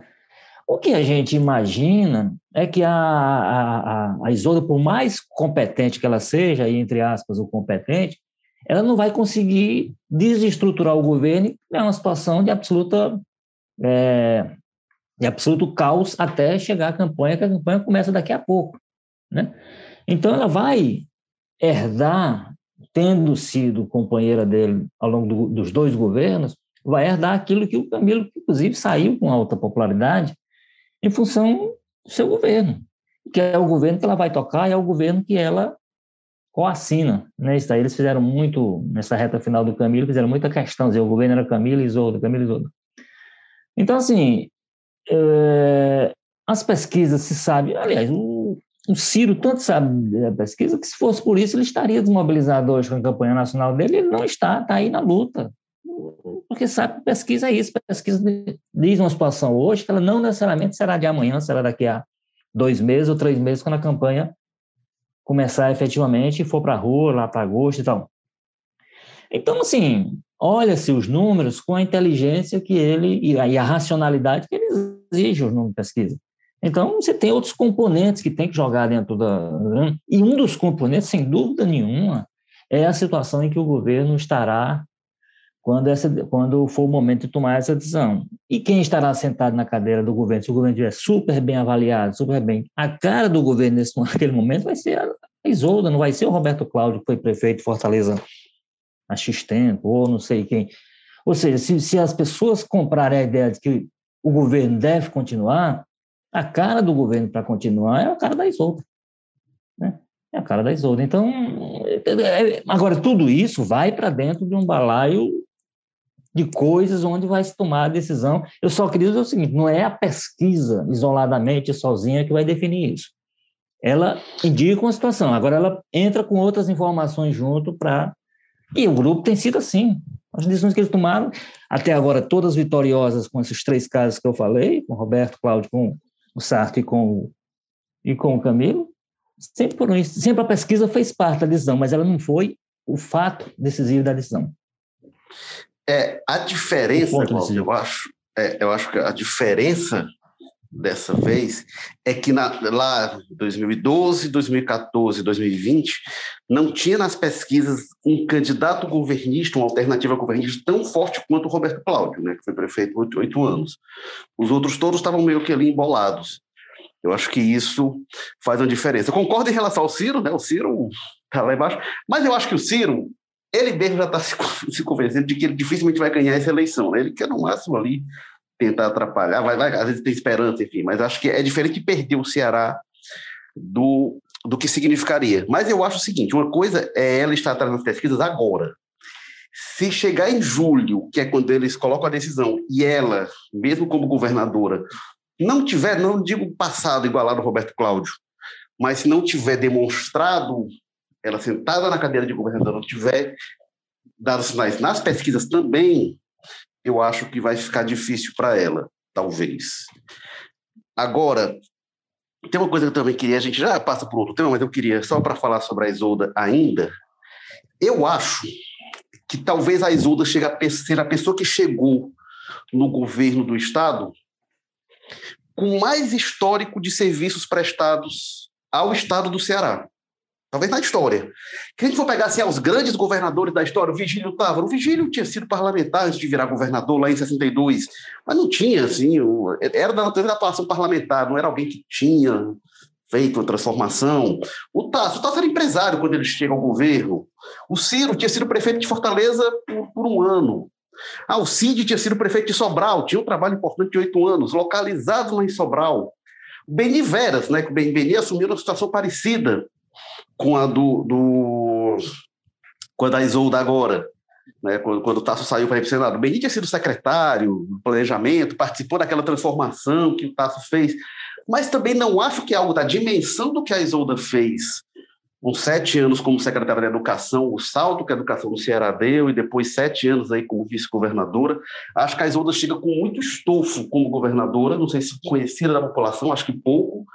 O que a gente imagina é que a, a, a Isolda, por mais competente que ela seja, entre aspas, o competente, ela não vai conseguir desestruturar o governo criar uma situação de absoluta é, de absoluto caos até chegar à campanha, que a campanha começa daqui a pouco. Né? Então, ela vai herdar, tendo sido companheira dele ao longo do, dos dois governos, vai herdar aquilo que o Camilo, inclusive, saiu com alta popularidade, em função do seu governo, que é o governo que ela vai tocar, é o governo que ela coassina, né? Isso daí eles fizeram muito, nessa reta final do Camilo, fizeram muita questão, dizer, o governo era Camilo e Isolda, Camilo e. Então, assim, é, as pesquisas se sabe, aliás, o, o Ciro tanto sabe da pesquisa que se fosse por isso ele estaria desmobilizado hoje com a campanha nacional dele, ele não está, está aí na luta. Porque sabe que pesquisa é isso, pesquisa diz uma situação hoje que ela não necessariamente será de amanhã, será daqui a dois meses ou três meses, quando a campanha começar efetivamente e for para a rua, lá para agosto e tal. Então, assim, olha-se os números com a inteligência que ele e a, racionalidade que ele exige os números de pesquisa. Então, você tem outros componentes que tem que jogar dentro da. Né? E um dos componentes, sem dúvida nenhuma, é a situação em que o governo estará quando, essa, quando for o momento de tomar essa decisão. E quem estará sentado na cadeira do governo, se o governo estiver super bem avaliado, super bem, a cara do governo nesse, [LAUGHS] naquele momento vai ser a Isolda, não vai ser o Roberto Cláudio, que foi prefeito de Fortaleza há X tempo, ou não sei quem. Ou seja, se, se as pessoas comprarem a ideia de que o governo deve continuar, a cara do governo para continuar é a cara da Isolda. Né? É a cara da Isolda. Então, é, agora, tudo isso vai para dentro de um balaio de coisas onde vai se tomar a decisão. Eu só queria dizer o seguinte: não é a pesquisa isoladamente, sozinha, que vai definir isso. Ela indica uma situação, agora ela entra com outras informações junto para. E o grupo tem sido assim. As decisões que eles tomaram, até agora, todas vitoriosas com esses três casos que eu falei, com o Roberto, Cláudio, com o Sarto e com, e com o Camilo, sempre por isso. Sempre a pesquisa fez parte da decisão, mas ela não foi o fato decisivo da decisão. É, a diferença, eu acho, é, eu acho que a diferença dessa vez é que na, lá 2012, 2014, 2020 não tinha nas pesquisas um candidato governista, uma alternativa governista tão forte quanto o Roberto Cláudio, né, que foi prefeito oito, oito anos. Os outros todos estavam meio que ali embolados. Eu acho que isso faz uma diferença. Eu concordo em relação ao Ciro, né? O Ciro está lá embaixo, mas eu acho que o Ciro ele mesmo já está [LAUGHS] se, se, convencendo de que ele dificilmente vai ganhar essa eleição. Né? Ele quer, no máximo, ali tentar atrapalhar, vai, vai, às vezes tem esperança, enfim, mas acho que é diferente de perder o Ceará do, do que significaria. Mas eu acho o seguinte: uma coisa é ela estar atrás das pesquisas agora. Se chegar em julho, que é quando eles colocam a decisão, e ela, mesmo como governadora, não tiver, não digo passado igualado ao Roberto Cláudio, mas se não tiver demonstrado ela sentada na cadeira de governador tiver dado sinais nas pesquisas também, eu acho que vai ficar difícil para ela, talvez. Agora, tem uma coisa que eu também queria, a gente já passa por outro tema, mas eu queria, só para falar sobre a Isolda ainda, eu acho que talvez a Isolda chegue a ser a pessoa que chegou no governo do Estado com mais histórico de serviços prestados ao Estado do Ceará talvez na história. Se a gente for pegar assim, os grandes governadores da história, o Vigílio Távora, o Vigílio tinha sido parlamentar antes de virar governador lá em 62, mas não tinha, assim, era da natureza da atuação parlamentar, não era alguém que tinha feito a transformação. O Tasso, o Tasso era empresário quando ele chega ao governo. O Ciro tinha sido prefeito de Fortaleza por, por um ano. Ah, o Cid tinha sido prefeito de Sobral, tinha um trabalho importante de oito anos, localizado lá em Sobral. O Beni Veras, né, que o Beni assumiu uma situação parecida com a do, do com a da Isolda agora, né, quando, quando o Tasso saiu para ir para o Senado. O Beni tinha sido secretário do planejamento, participou daquela transformação que o Tasso fez, mas também não acho que é algo da dimensão do que a Isolda fez com sete anos como secretária de Educação, o salto que a educação no Ceará deu, e depois sete anos aí como vice-governadora. Acho que a Isolda chega com muito estofo como governadora, não sei se conhecida da população, acho que pouco,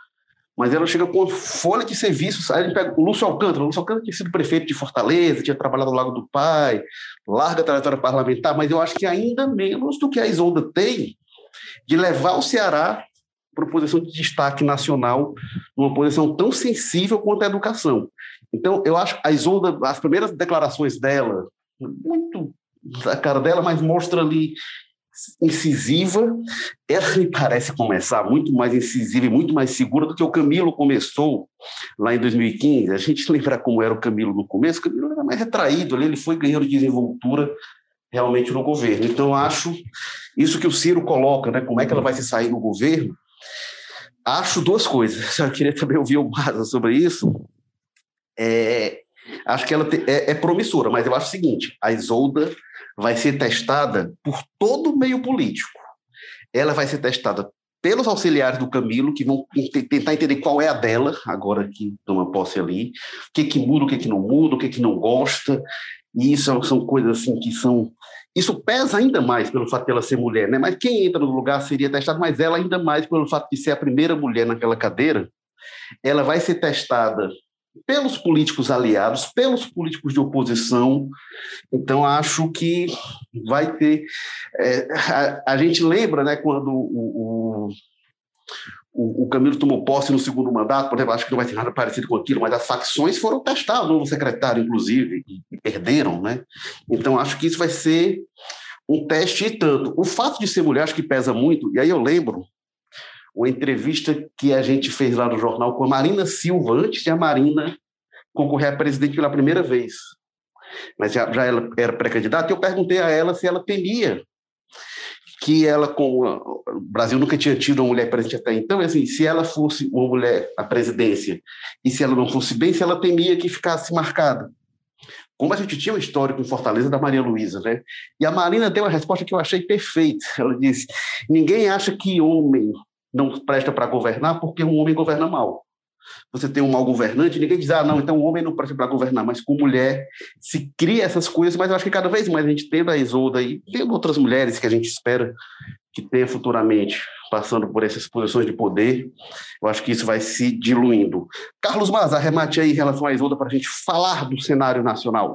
mas ela chega com folha de serviços. Aí gente pega o Lúcio Alcântara. O Lúcio Alcântara tinha sido prefeito de Fortaleza, tinha trabalhado no Lago do Pai, larga trajetória parlamentar, mas eu acho que ainda menos do que a Isolda tem de levar o Ceará para uma posição de destaque nacional, numa posição tão sensível quanto a educação. Então, eu acho que a Isolda, as primeiras declarações dela, muito da cara dela, mas mostra ali incisiva, ela me parece começar muito mais incisiva e muito mais segura do que o Camilo começou lá em 2015. A gente lembra como era o Camilo no começo, o Camilo era mais retraído, ele foi ganhando desenvoltura realmente no governo. Então, acho isso que o Ciro coloca, né, como é que ela vai se sair no governo, acho duas coisas. [LAUGHS] Eu queria também ouvir o Maza sobre isso. É, acho que ela te, é, é promissora, mas eu acho o seguinte, a Isolda vai ser testada por todo o meio político. Ela vai ser testada pelos auxiliares do Camilo, que vão tentar entender qual é a dela, agora que toma posse ali, o que que muda, o que que não muda, o que que não gosta, e isso são coisas assim que são... Isso pesa ainda mais pelo fato de ela ser mulher, né? Mas quem entra no lugar seria testado, mas ela ainda mais pelo fato de ser a primeira mulher naquela cadeira, ela vai ser testada pelos políticos aliados, pelos políticos de oposição. Então, acho que vai ter. É, a, a, gente lembra, né, quando o, o, o, Camilo tomou posse no segundo mandato, por exemplo, acho que não vai ter nada parecido com aquilo, mas as facções foram testar o novo secretário, inclusive, e, perderam, né? Então, acho que isso vai ser um teste e tanto. O fato de ser mulher, acho que pesa muito, e aí eu lembro uma entrevista que a gente fez lá no jornal com a Marina Silva, antes de a Marina concorrer a presidente pela primeira vez. Mas já, já ela era pré-candidata, eu perguntei a ela se ela temia que ela, com o Brasil nunca tinha tido uma mulher presidente até então, assim, se ela fosse uma mulher à presidência e se ela não fosse bem, se ela temia que ficasse marcada. Como a gente tinha um histórico em Fortaleza da Maria Luísa, né? E a Marina deu uma resposta que eu achei perfeita. Ela disse: ninguém acha que homem não presta para governar porque um homem governa mal. Você tem um mau governante, ninguém diz, ah, não, então o homem não presta para governar, mas com mulher se cria essas coisas, mas eu acho que cada vez mais a gente tendo a Isolda e tendo outras mulheres que a gente espera que tenha futuramente passando por essas posições de poder, eu acho que isso vai se diluindo. Carlos Maza, arremate aí em relação à Isolda para a gente falar do cenário nacional.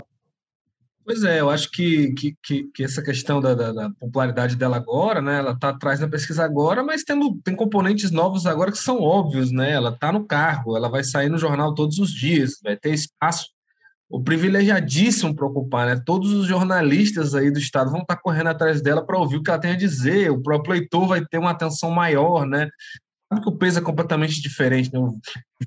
Pois é, eu acho que, que, que, essa questão da, da, da, popularidade dela agora, né? Ela está atrás da pesquisa agora, mas tendo, tem componentes novos agora que são óbvios, né? Ela está no cargo, ela vai sair no jornal todos os dias, vai ter espaço. O privilegiadíssimo para ocupar, né? Todos os jornalistas aí do estado vão estar tá correndo atrás dela para ouvir o que ela tem a dizer. O próprio leitor vai ter uma atenção maior, né? Que o peso é completamente diferente, né? O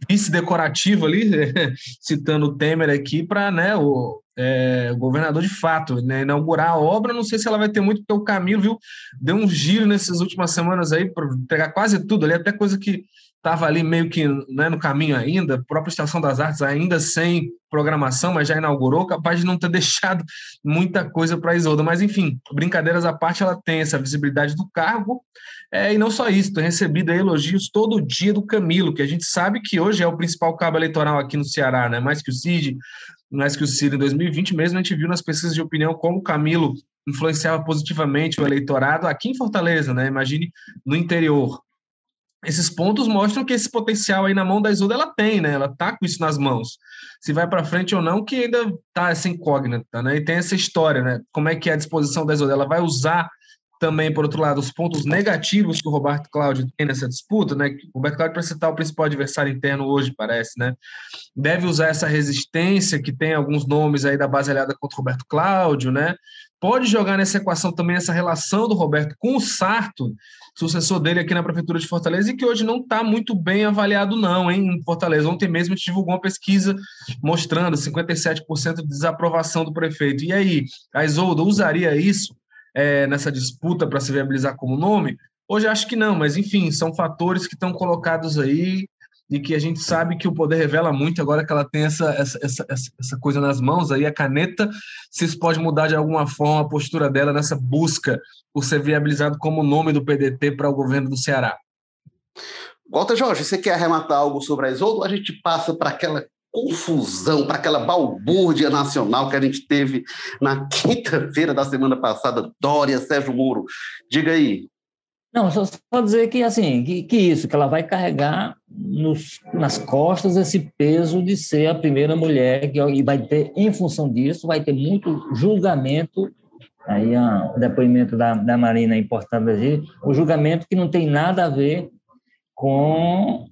vice decorativo ali, [LAUGHS] citando o Temer aqui, para né, o, é, governador de fato, né, inaugurar a obra. Não sei se ela vai ter muito, porque o Camilo, viu, deu um giro nessas últimas semanas aí para pegar quase tudo ali, até coisa que estava ali meio que né, no caminho ainda, a própria Estação das Artes ainda sem programação, mas já inaugurou, capaz de não ter [LAUGHS] deixado muita coisa para a Isolda. Mas, enfim, brincadeiras à parte, ela tem essa visibilidade do cargo, é, e não só isso, tem recebido elogios todo dia do Camilo, que a gente sabe que hoje é o principal cabo eleitoral aqui no Ceará, né? mais que o Cid, mais que o Ciro em 2020 mesmo, a gente viu nas pesquisas de opinião como o Camilo influenciava positivamente o eleitorado aqui em Fortaleza, né? Imagine no interior. Esses pontos mostram que esse potencial aí na mão da Isolda ela tem, né? Ela tá com isso nas mãos. Se vai para frente ou não, que ainda tá essa incógnita, né? E tem essa história, né? Como é que é a disposição da Isolda? Ela vai usar também, por outro lado, os pontos negativos que o Roberto Cláudio tem nessa disputa, né? O Roberto Cláudio, para citar o principal adversário interno hoje, parece, né? Deve usar essa resistência, que tem alguns nomes aí da base aliada contra o Roberto Cláudio, né? Pode jogar nessa equação também essa relação do Roberto com o Sarto, sucessor dele aqui na Prefeitura de Fortaleza, e que hoje não está muito bem avaliado, não, hein, em Fortaleza. Ontem mesmo a gente divulgou uma pesquisa mostrando 57% de desaprovação do prefeito. E aí, a Isolda usaria isso é, nessa disputa para se viabilizar como nome? Hoje acho que não, mas enfim, são fatores que estão colocados aí e que a gente sabe que o poder revela muito agora que ela tem essa, essa, essa, essa coisa nas mãos aí, a caneta, se isso pode mudar de alguma forma a postura dela nessa busca por ser viabilizado como nome do PDT para o governo do Ceará. Walter Jorge, você quer arrematar algo sobre a Isoldo? A gente passa para aquela confusão, para aquela balbúrdia nacional que a gente teve na [LAUGHS] quinta-feira da semana passada, Dória, Sérgio Moro. Diga aí. Não, só, só dizer que assim, que, que isso, que ela vai carregar nos, nas costas esse peso de ser a primeira mulher, que, e vai ter, em função disso, vai ter muito julgamento. Aí o depoimento da, da Marina é importante o julgamento que não tem nada a ver com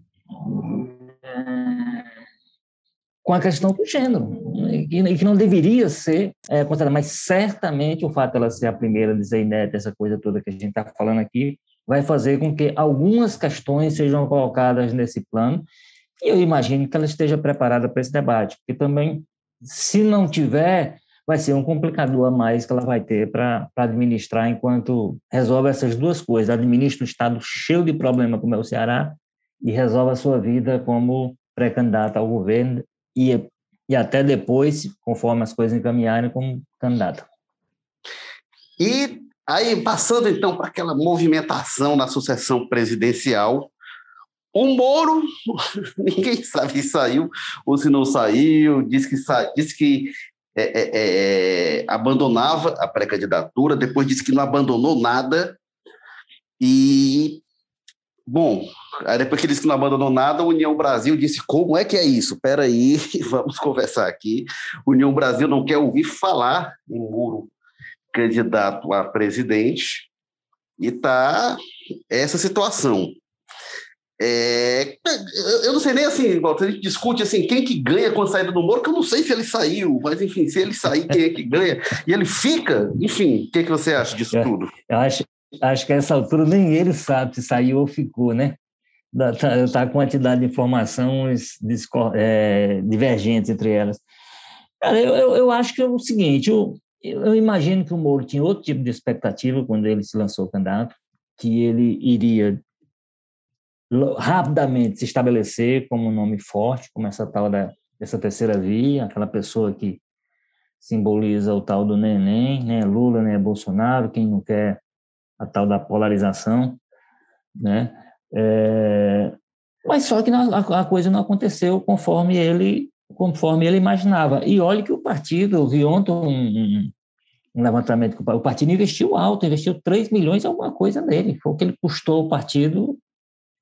com a questão do gênero, e que não deveria ser é, considerada, mas certamente o fato dela ser a primeira de ser ineta, essa coisa toda que a gente está falando aqui, vai fazer com que algumas questões sejam colocadas nesse plano, e eu imagino que ela esteja preparada para esse debate, porque também, se não tiver, vai ser um complicador a mais que ela vai ter para administrar enquanto resolve essas duas coisas, administra um estado cheio de problema como é o Ceará e resolve a sua vida como pré-candidata ao governo e, e até depois, conforme as coisas encaminharem, como candidato. E Aí, passando então para aquela movimentação na sucessão presidencial, o Moro, [LAUGHS] ninguém sabe se saiu ou se não saiu, disse que, sa... que é, é, é, abandonava a pré-candidatura, depois disse que não abandonou nada. E, bom, aí depois que disse que não abandonou nada, a União Brasil disse: como é que é isso? Espera aí, [LAUGHS] vamos conversar aqui. União Brasil não quer ouvir falar em Moro candidato a presidente, e está essa situação. É, eu não sei nem assim, a gente discute assim, quem que ganha com a saída do Moro, que eu não sei se ele saiu, mas enfim, se ele sair, quem é que ganha? E ele fica, enfim, o que, que você acha disso tudo? Eu acho, acho que a essa altura nem ele sabe se saiu ou ficou, né? Está tá com quantidade de informações é, divergentes entre elas. Cara, eu, eu, eu, acho que é o seguinte, eu, eu imagino que o Moro tinha outro tipo de expectativa quando ele se lançou candidato, que ele iria rapidamente se estabelecer como um nome forte, como essa tal da, dessa terceira via, aquela pessoa que simboliza o tal do neném, né? Lula, né? Bolsonaro, quem não quer a tal da polarização, né? É, mas só que a coisa não aconteceu conforme ele conforme ele imaginava. E olha que o partido, eu vi ontem um, um levantamento o partido investiu alto, investiu 3 milhões alguma coisa nele. Foi o que ele custou o partido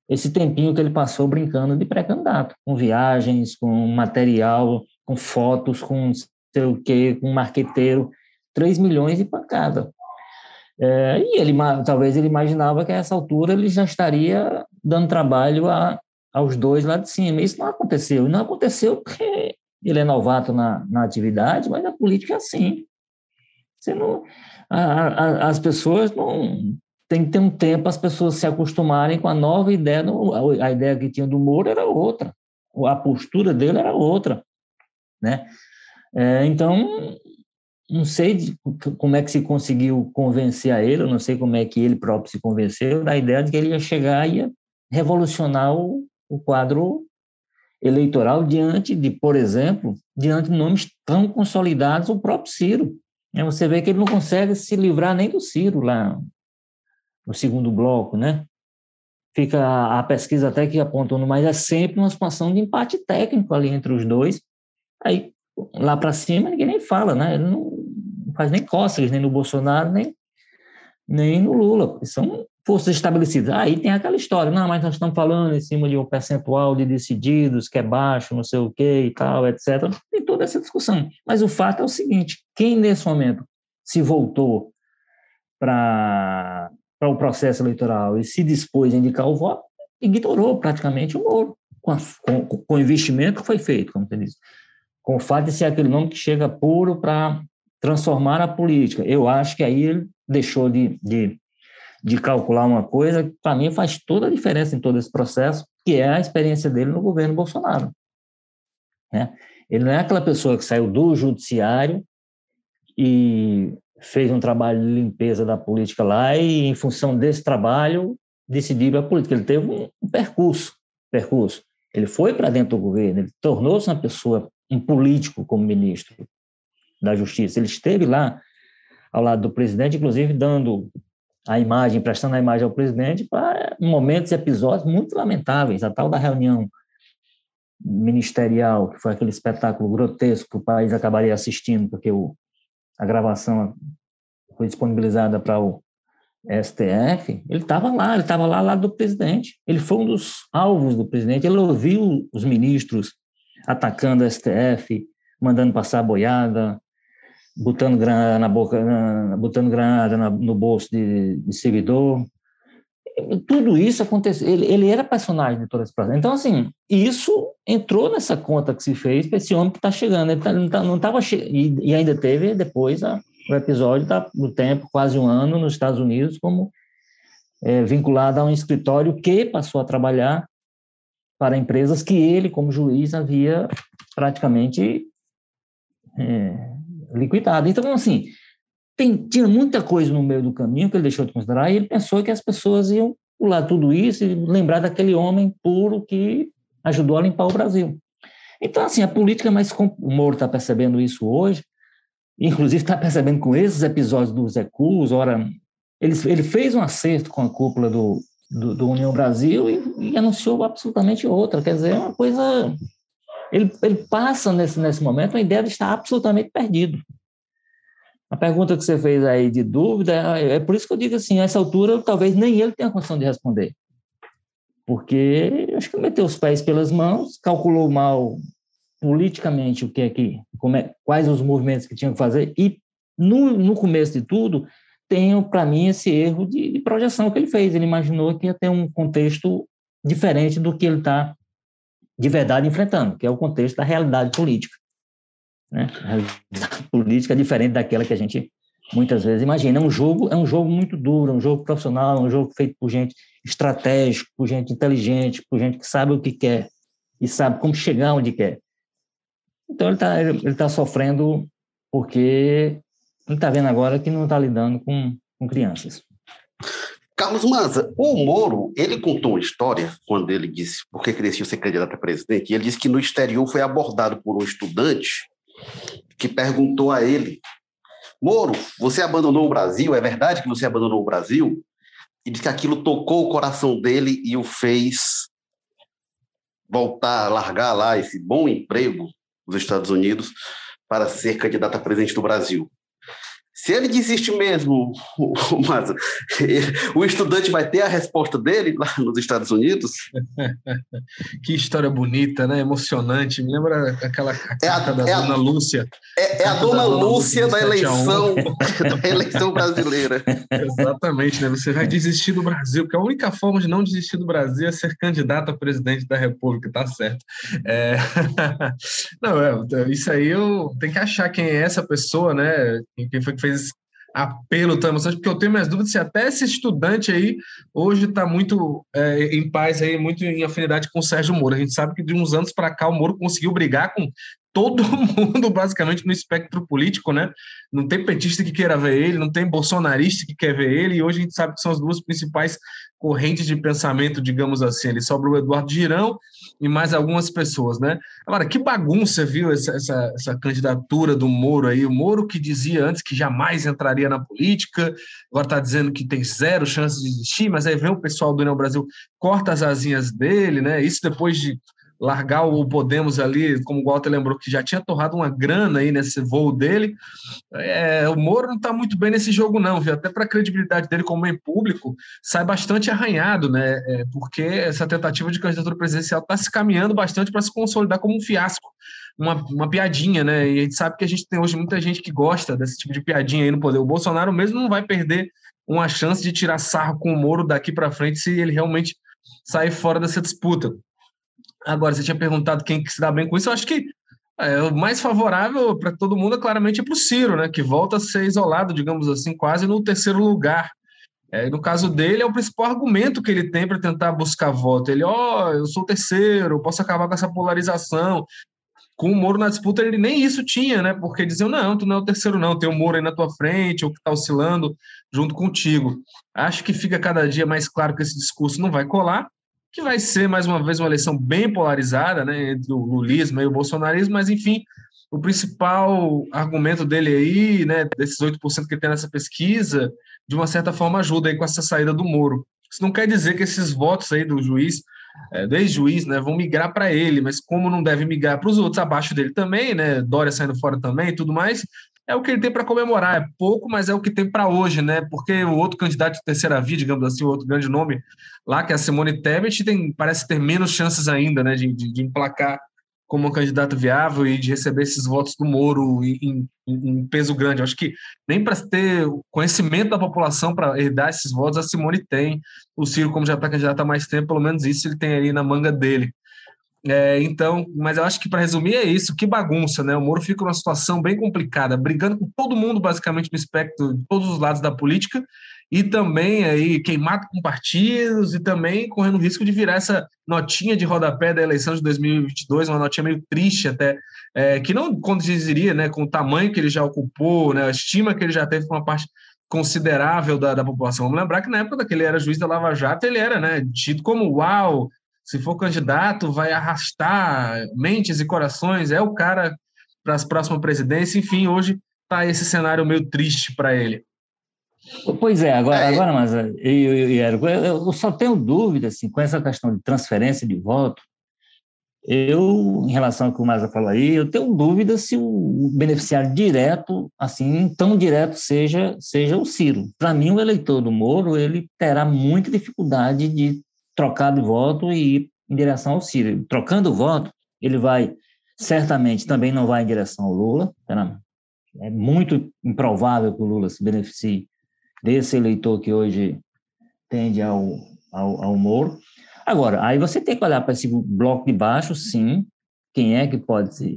esse tempinho que ele passou brincando de pré-candidato, com viagens, com material, com fotos, com sei o quê, com marqueteiro, 3 milhões de pancada. É, e ele talvez ele imaginava que a essa altura ele já estaria dando trabalho a, aos dois lá de cima. Isso não aconteceu. E não aconteceu porque ele é novato na, na atividade, mas a política é assim. Você não, a, a, as pessoas não tem que ter um tempo as pessoas se acostumarem com a nova ideia. A ideia que tinha do Moro era outra, a postura dele era outra, né? É, então, não sei de, como é que se conseguiu convencer a ele, não sei como é que ele próprio se convenceu da ideia de que ele ia chegar e ia revolucionar o, o quadro eleitoral diante de, por exemplo, diante de nomes tão consolidados, o próprio Ciro. É, você vê que ele não consegue se livrar nem do Ciro lá no segundo bloco, né? Fica a pesquisa até que apontando, mas é sempre uma situação de empate técnico ali entre os dois. Aí lá para cima ninguém nem fala, né? Ele não faz nem cócegas nem no Bolsonaro nem nem no Lula, são forças estabelecidas. Aí tem aquela história, não, mas nós estamos falando em cima de um percentual de decididos que é baixo, não sei o quê e tal, etc. Tem toda essa discussão. Mas o fato é o seguinte: quem nesse momento se voltou para o processo eleitoral e se dispôs a indicar o voto, ignorou praticamente o Moro, com, a, com, com o investimento que foi feito, como você disse. Com o fato de ser aquele nome que chega puro para transformar a política. Eu acho que aí ele deixou de, de de calcular uma coisa que, para mim, faz toda a diferença em todo esse processo, que é a experiência dele no governo Bolsonaro. Né? Ele não é aquela pessoa que saiu do judiciário e fez um trabalho de limpeza da política lá e, em função desse trabalho, decidiu a política. Ele teve um percurso, percurso. Ele foi para dentro do governo, ele tornou-se uma pessoa, um político como ministro da Justiça. Ele esteve lá ao lado do presidente, inclusive dando a imagem, prestando a imagem ao presidente para momentos e episódios muito lamentáveis. A tal da reunião ministerial, que foi aquele espetáculo grotesco que o país acabaria assistindo, porque o, a gravação foi disponibilizada para o STF, ele estava lá, ele estava lá, lá do presidente. Ele foi um dos alvos do presidente, ele ouviu os ministros atacando o STF, mandando passar boiada, botando granada na boca, botando granada na, no bolso de, de servidor. Tudo isso aconteceu. Ele, ele era personagem de todo esse processo. Então, assim, isso entrou nessa conta que se fez para esse homem que está chegando. Ele tá, não estava tá, che... e, e, ainda teve depois a, o episódio do tempo, quase um ano, nos Estados Unidos, como é, vinculado a um escritório que passou a trabalhar para empresas que ele, como juiz, havia praticamente é, liquidado. Então, assim, tem, tinha muita coisa no meio do caminho que ele deixou de considerar e ele pensou que as pessoas iam pular tudo isso e lembrar daquele homem puro que ajudou a limpar o Brasil. Então, assim, a política mais... O Moro está percebendo isso hoje, inclusive está percebendo com esses episódios dos recursos, ora ele, ele fez um acerto com a cúpula do, do, do União Brasil e, e, anunciou absolutamente outra. Quer dizer, é uma coisa. Ele, ele passa nesse, nesse momento a ideia de estar absolutamente perdido. A pergunta que você fez aí de dúvida, é, é por isso que eu digo assim, a essa altura talvez nem ele tenha condição de responder. Porque acho que meteu os pés pelas mãos, calculou mal politicamente o que é que, é, quais os movimentos que tinha que fazer e no, no começo de tudo tem para mim esse erro de, de, projeção que ele fez. Ele imaginou que ia ter um contexto diferente do que ele está de verdade enfrentando, que é o contexto da realidade política. Né? A realidade política é diferente daquela que a gente muitas vezes imagina. É um jogo, é um jogo muito duro, é um jogo profissional, é um jogo feito por gente estratégica, por gente inteligente, por gente que sabe o que quer e sabe como chegar onde quer. Então ele está ele tá sofrendo porque ele está vendo agora que não está lidando com, com crianças. Carlos Maza, o Moro, ele contou uma história quando ele disse porque queria ser candidato a presidente, ele disse que no exterior foi abordado por um estudante que perguntou a ele, Moro, você abandonou o Brasil? É verdade que você abandonou o Brasil? E disse que aquilo tocou o coração dele e o fez voltar, largar lá esse bom emprego nos Estados Unidos para ser candidato a presidente do Brasil. Se ele desiste mesmo, mas o estudante vai ter a resposta dele lá nos Estados Unidos? [LAUGHS] que história bonita, né? Emocionante. Me lembra aquela é a, da é Dona a, Lúcia. É, é a Dona, Dona Lúcia da eleição, [LAUGHS] da eleição brasileira. [LAUGHS] Exatamente, né? Você vai desistir do Brasil, porque a única forma de não desistir do Brasil é ser candidato a presidente da República, tá certo. É... Não, é, isso aí eu tenho que achar quem é essa pessoa, né? Quem foi que fez fez apelo tão emocionante, porque eu tenho minhas dúvidas se até esse estudante aí hoje está muito é, em paz aí, muito em afinidade com o Sérgio Moro. A gente sabe que de uns anos para cá o Moro conseguiu brigar com todo [LAUGHS] mundo basicamente no espectro político, né? Não tem petista que queira ver ele, não tem bolsonarista que quer ver ele, e hoje a gente sabe que são as duas principais correntes de pensamento, digamos assim. Ele sobra o Eduardo Girão e mais algumas pessoas, né? Agora, que bagunça, viu, essa, essa, essa candidatura do Moro aí? O Moro que dizia antes que jamais entraria na política, agora está dizendo que tem zero chance de existir, mas aí vem o pessoal do União Brasil, corta as asinhas dele, né? Isso depois de largar o Podemos ali, como o Walter lembrou, que já tinha torrado uma grana aí nesse voo dele. É, o Moro não está muito bem nesse jogo, não, viu? Até para a credibilidade dele como bem público, sai bastante arranhado, né? É, porque essa tentativa de candidatura presidencial está se caminhando bastante para se consolidar como um fiasco. Uma, uma piadinha, né? E a gente sabe que a gente tem hoje muita gente que gosta desse tipo de piadinha aí no poder. O Bolsonaro mesmo não vai perder uma chance de tirar sarro com o Moro daqui para frente se ele realmente sair fora dessa disputa. Agora, você tinha perguntado quem que se dá bem com isso, eu acho que é, o mais favorável para todo mundo, claramente, é para o Ciro, né? Que volta a ser isolado, digamos assim, quase no terceiro lugar. É, no caso dele, é o principal argumento que ele tem para tentar buscar voto. Ele, ó, oh, eu sou o terceiro, posso acabar com essa polarização. Com o Moro na disputa, ele nem isso tinha, né? Porque diziam, não, tu não é o terceiro, não, tem o Moro aí na tua frente, ou que está oscilando junto contigo. Acho que fica cada dia mais claro que esse discurso não vai colar que vai ser, mais uma vez, uma eleição bem polarizada, né, entre o lulismo e o bolsonarismo, mas, enfim, o principal argumento dele aí, né, desses 8% que tem nessa pesquisa, de uma certa forma ajuda aí com essa saída do Moro. Isso não quer dizer que esses votos aí do juiz, é, do ex-juiz, né, vão migrar para ele, mas como não deve migrar para os outros abaixo dele também, né, Dória saindo fora também e tudo mais, é o que ele tem para comemorar. É pouco, mas é o que tem para hoje, né? Porque o outro candidato de terceira via, digamos assim, o outro grande nome lá, que é a Simone Tebet, tem, parece ter menos chances ainda, né, de, de, de emplacar como um candidato viável e de receber esses votos do Moro em, em, em peso grande. Acho que nem para ter conhecimento da população para herdar esses votos, a Simone tem. O Ciro, como já está candidato há mais tempo, pelo menos isso ele tem ali na manga dele. É, então, mas eu acho que para resumir é isso, que bagunça, né? O Moro fica numa situação bem complicada, brigando com todo mundo, basicamente, no espectro de todos os lados da política, e também aí queimado com partidos, e também correndo risco de virar essa notinha de rodapé da eleição de 2022, uma notinha meio triste até, é, que não condiziria né, com o tamanho que ele já ocupou, né, a estima que ele já teve com uma parte considerável da, da população. Vamos lembrar que na época que ele era juiz da Lava Jato, ele era né, tido como uau, se for candidato, vai arrastar mentes e corações, é o cara para as próximas presidências. Enfim, hoje está esse cenário meio triste para ele. Pois é, agora, é. agora mas eu, eu, eu, eu, só tenho dúvida assim, com essa questão de transferência de voto. Eu, em relação ao que o Maza falou aí, eu tenho dúvida se o beneficiário direto, assim, tão direto seja, seja o Ciro. Para mim, o eleitor do Moro, ele terá muita dificuldade de trocar de voto e ir em direção ao Ciro. Trocando o voto, ele vai, certamente, também não vai em direção ao Lula. É muito improvável que o Lula se beneficie desse eleitor que hoje tende ao, ao, ao Moro. Agora, aí você tem que olhar para esse bloco de baixo, sim. Quem é que pode ser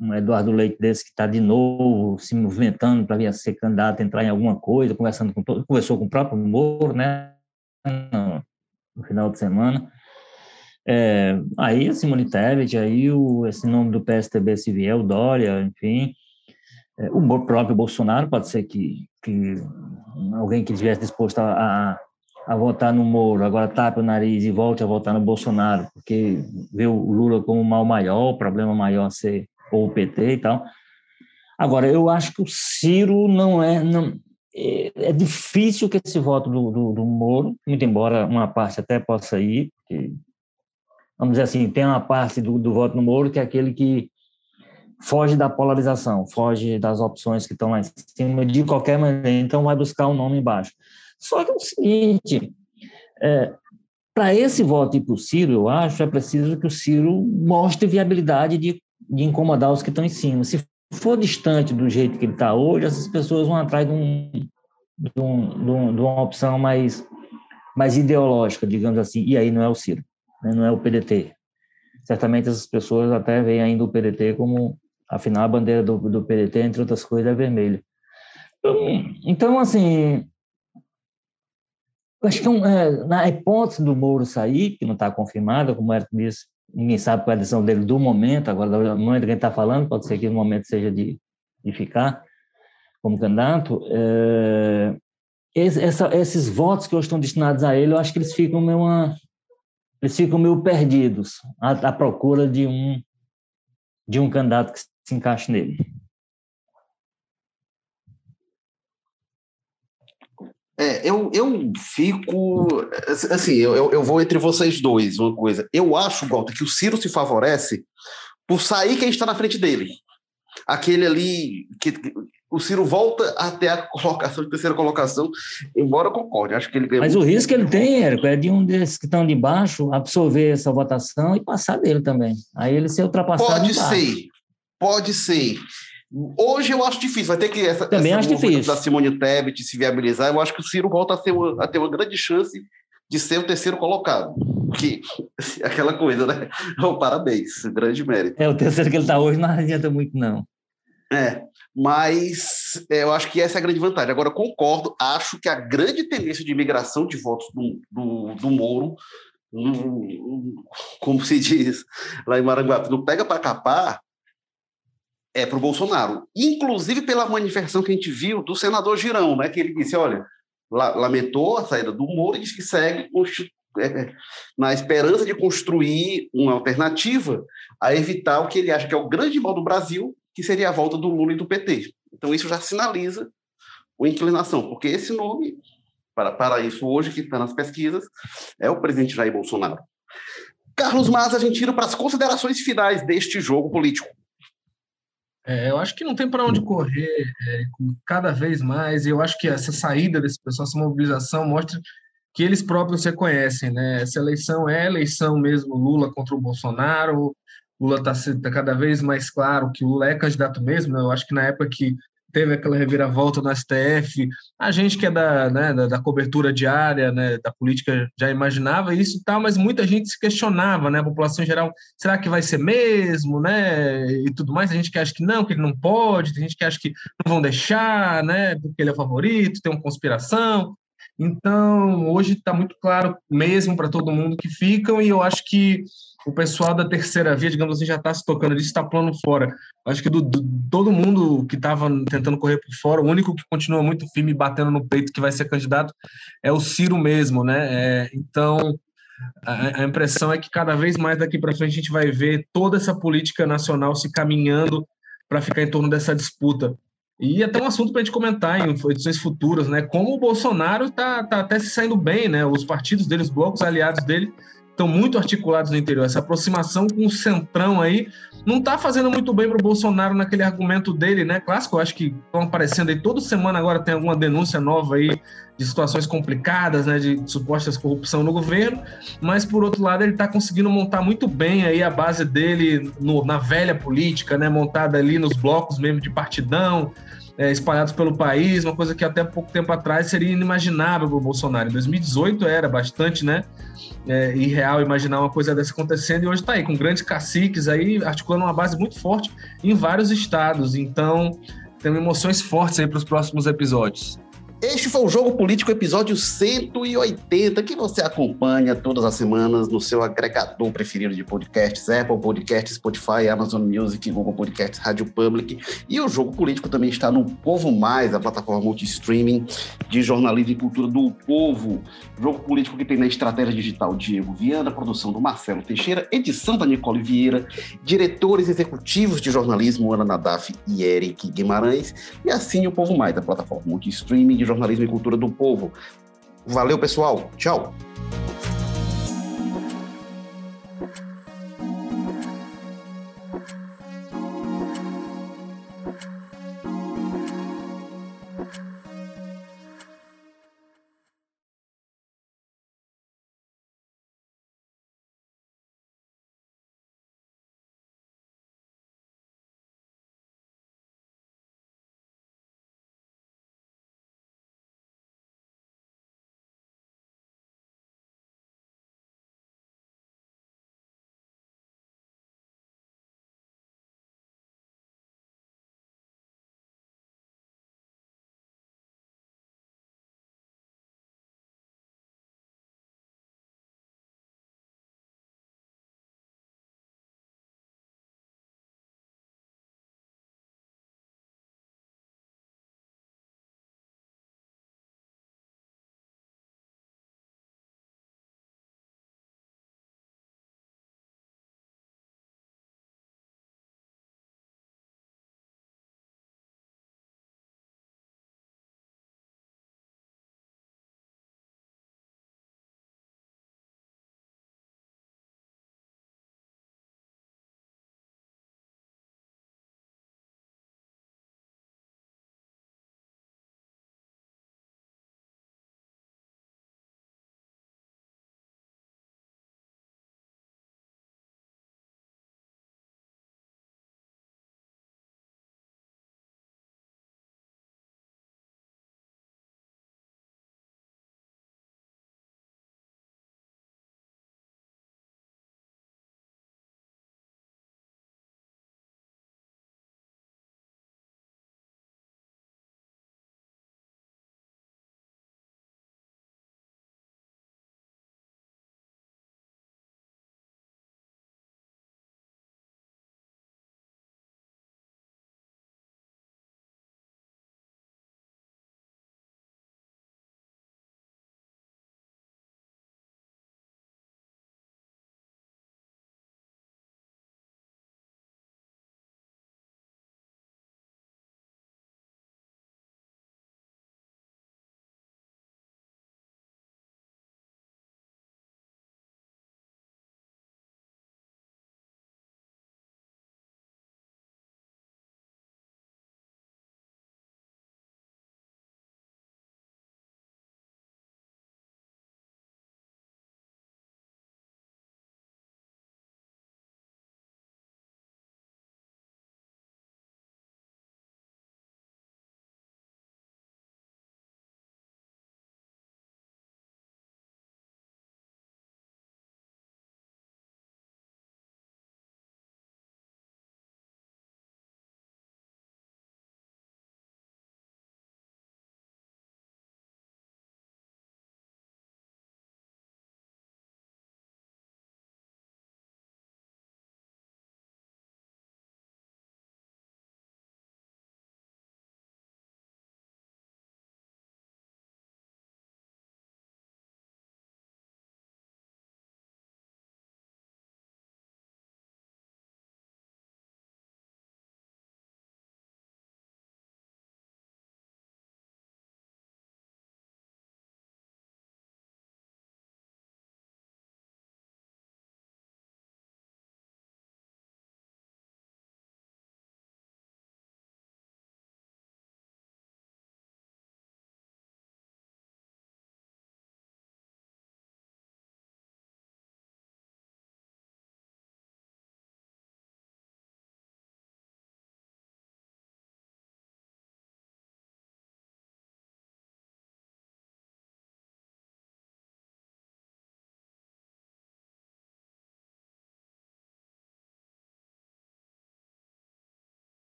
um Eduardo Leite desse que está de novo se movimentando para vir a ser candidato, entrar em alguma coisa, conversando com todo, conversou com o próprio Moro, né? No, no final de semana. É, aí a Simone Tebet, aí o, esse nome do PSTB se vier, o Dória, enfim. É, o próprio Bolsonaro pode ser que, que alguém que estivesse disposto a, a a votar no Moro, agora tape o nariz e volte a votar no Bolsonaro, porque vê o Lula como o mal maior, o problema maior ser ou o PT e tal. Agora, eu acho que o Ciro não é. Não, é, é difícil que esse voto do, do, do, Moro, muito embora uma parte até possa ir, porque, vamos dizer assim, tem uma parte do, do voto no Moro que é aquele que foge da polarização, foge das opções que estão lá em cima de qualquer maneira, então vai buscar um nome embaixo. Só que é o seguinte, é, para esse voto ir para o Ciro, eu acho, é preciso que o Ciro mostre viabilidade de, de incomodar os que estão em cima. Se for distante do jeito que ele está hoje, essas pessoas vão atrás de, um, de, um, de, um, uma opção mais, mais ideológica, digamos assim, e aí não é o Ciro, né? não é o PDT. Certamente essas pessoas até veem ainda o PDT como, afinal, a bandeira do, do PDT, entre outras coisas, é vermelha. Então, então assim, acho que é, na hipótese do Moro sair, que não está confirmada, como o Eric disse, ninguém sabe qual é a decisão dele do momento, agora, no momento que a gente está falando, pode ser que o momento seja de, de ficar como candidato. É, esse, essa, esses votos que hoje estão destinados a ele, eu acho que eles ficam meio, uma, eles ficam meio perdidos à, à procura de um, de um candidato que se encaixe nele. É, eu, eu fico. Assim, eu, eu vou entre vocês dois, uma coisa. Eu acho, Walter, que o Ciro se favorece por sair quem está na frente dele. Aquele ali. que O Ciro volta até a colocação de terceira colocação, embora eu concorde. Acho que ele Mas o risco que ele tem, Érico, é de um desses que estão de baixo absorver essa votação e passar dele também. Aí ele ser ultrapassado. Pode ser, pode ser. Hoje eu acho difícil, vai ter que essa, Também essa acho difícil. da Simone Tebet se viabilizar. Eu acho que o Ciro volta a ter uma, a ter uma grande chance de ser o terceiro colocado. Que [LAUGHS] aquela coisa, né? [LAUGHS] Oh, parabéns, grande mérito. É, o terceiro que ele está hoje não adianta muito, não. É, mas é, eu acho que essa é a grande vantagem. Agora, concordo, acho que a grande tendência de migração de votos do, do, do Moro, no, como se diz lá em Maranguape, não pega para capar, é, para o Bolsonaro. Inclusive pela manifestação que a gente viu do senador Girão, né, que ele disse, olha, lamentou a saída do Moro e disse que segue é, é, na esperança de construir uma alternativa a evitar o que ele acha que é o grande mal do Brasil, que seria a volta do Lula e do PT. Então isso já sinaliza uma inclinação, porque esse nome, para, para isso hoje, que está nas pesquisas, é o presidente Jair Bolsonaro. Carlos Maza, a gente tira para as considerações finais deste jogo político. É, eu acho que não tem para onde correr é, cada vez mais, e eu acho que essa saída desse pessoal, essa mobilização, mostra que eles próprios se conhecem, né? Essa eleição é eleição mesmo, Lula contra o Bolsonaro, Lula está tá cada vez mais claro que o Lula é candidato mesmo, né? eu acho que na época que teve aquela reviravolta no STF. A gente que é da, né, da, da, cobertura diária, né, da política, já imaginava isso e tal, mas muita gente se questionava, né, a população em geral, será que vai ser mesmo, né, e tudo mais. A gente que acha que não, que ele não pode, tem gente que acha que não vão deixar, né, porque ele é o favorito, tem uma conspiração. Então, hoje está muito claro mesmo para todo mundo que ficam, e eu acho que o pessoal da terceira via, digamos assim, já está se tocando ali, está plano fora. Acho que do, do todo mundo que estava tentando correr por fora, o único que continua muito firme, batendo no peito que vai ser candidato é o Ciro mesmo, né? É, então, a, a, impressão é que cada vez mais daqui para frente a gente vai ver toda essa política nacional se caminhando para ficar em torno dessa disputa E até um assunto para a gente comentar em edições futuras, né? Como o Bolsonaro está tá até se saindo bem, né? Os partidos dele, os blocos aliados dele, estão muito articulados no interior. Essa aproximação com o centrão aí não está fazendo muito bem para o Bolsonaro naquele argumento dele, né? Clássico, eu acho que estão aparecendo aí toda semana agora tem alguma denúncia nova aí de situações complicadas, né? De supostas corrupção no governo, mas por outro lado ele está conseguindo montar muito bem aí a base dele no, na velha política, né? Montada ali nos blocos mesmo de partidão, é, espalhados pelo país, uma coisa que até pouco tempo atrás seria inimaginável para o Bolsonaro. Em 2018 era bastante, né? é, irreal imaginar uma coisa dessa acontecendo e hoje está aí com grandes caciques aí articulando uma base muito forte em vários estados. Então, tem emoções fortes aí para os próximos episódios. Este foi o Jogo Político, episódio 180, que você acompanha todas as semanas no seu agregador preferido de podcasts, Apple Podcasts, Spotify, Amazon Music, Google Podcasts, Rádio Public. E o Jogo Político também está no Povo Mais, a plataforma multi-streaming de jornalismo e cultura do povo. Jogo Político que tem na estratégia digital Diego Viana, produção do Marcelo Teixeira, edição da Nicole Vieira, diretores executivos de jornalismo Ana Nadaf e Eric Guimarães. E assim o Povo Mais, a plataforma multi-streaming de Jornalismo e Cultura do Povo. Valeu, pessoal. Tchau.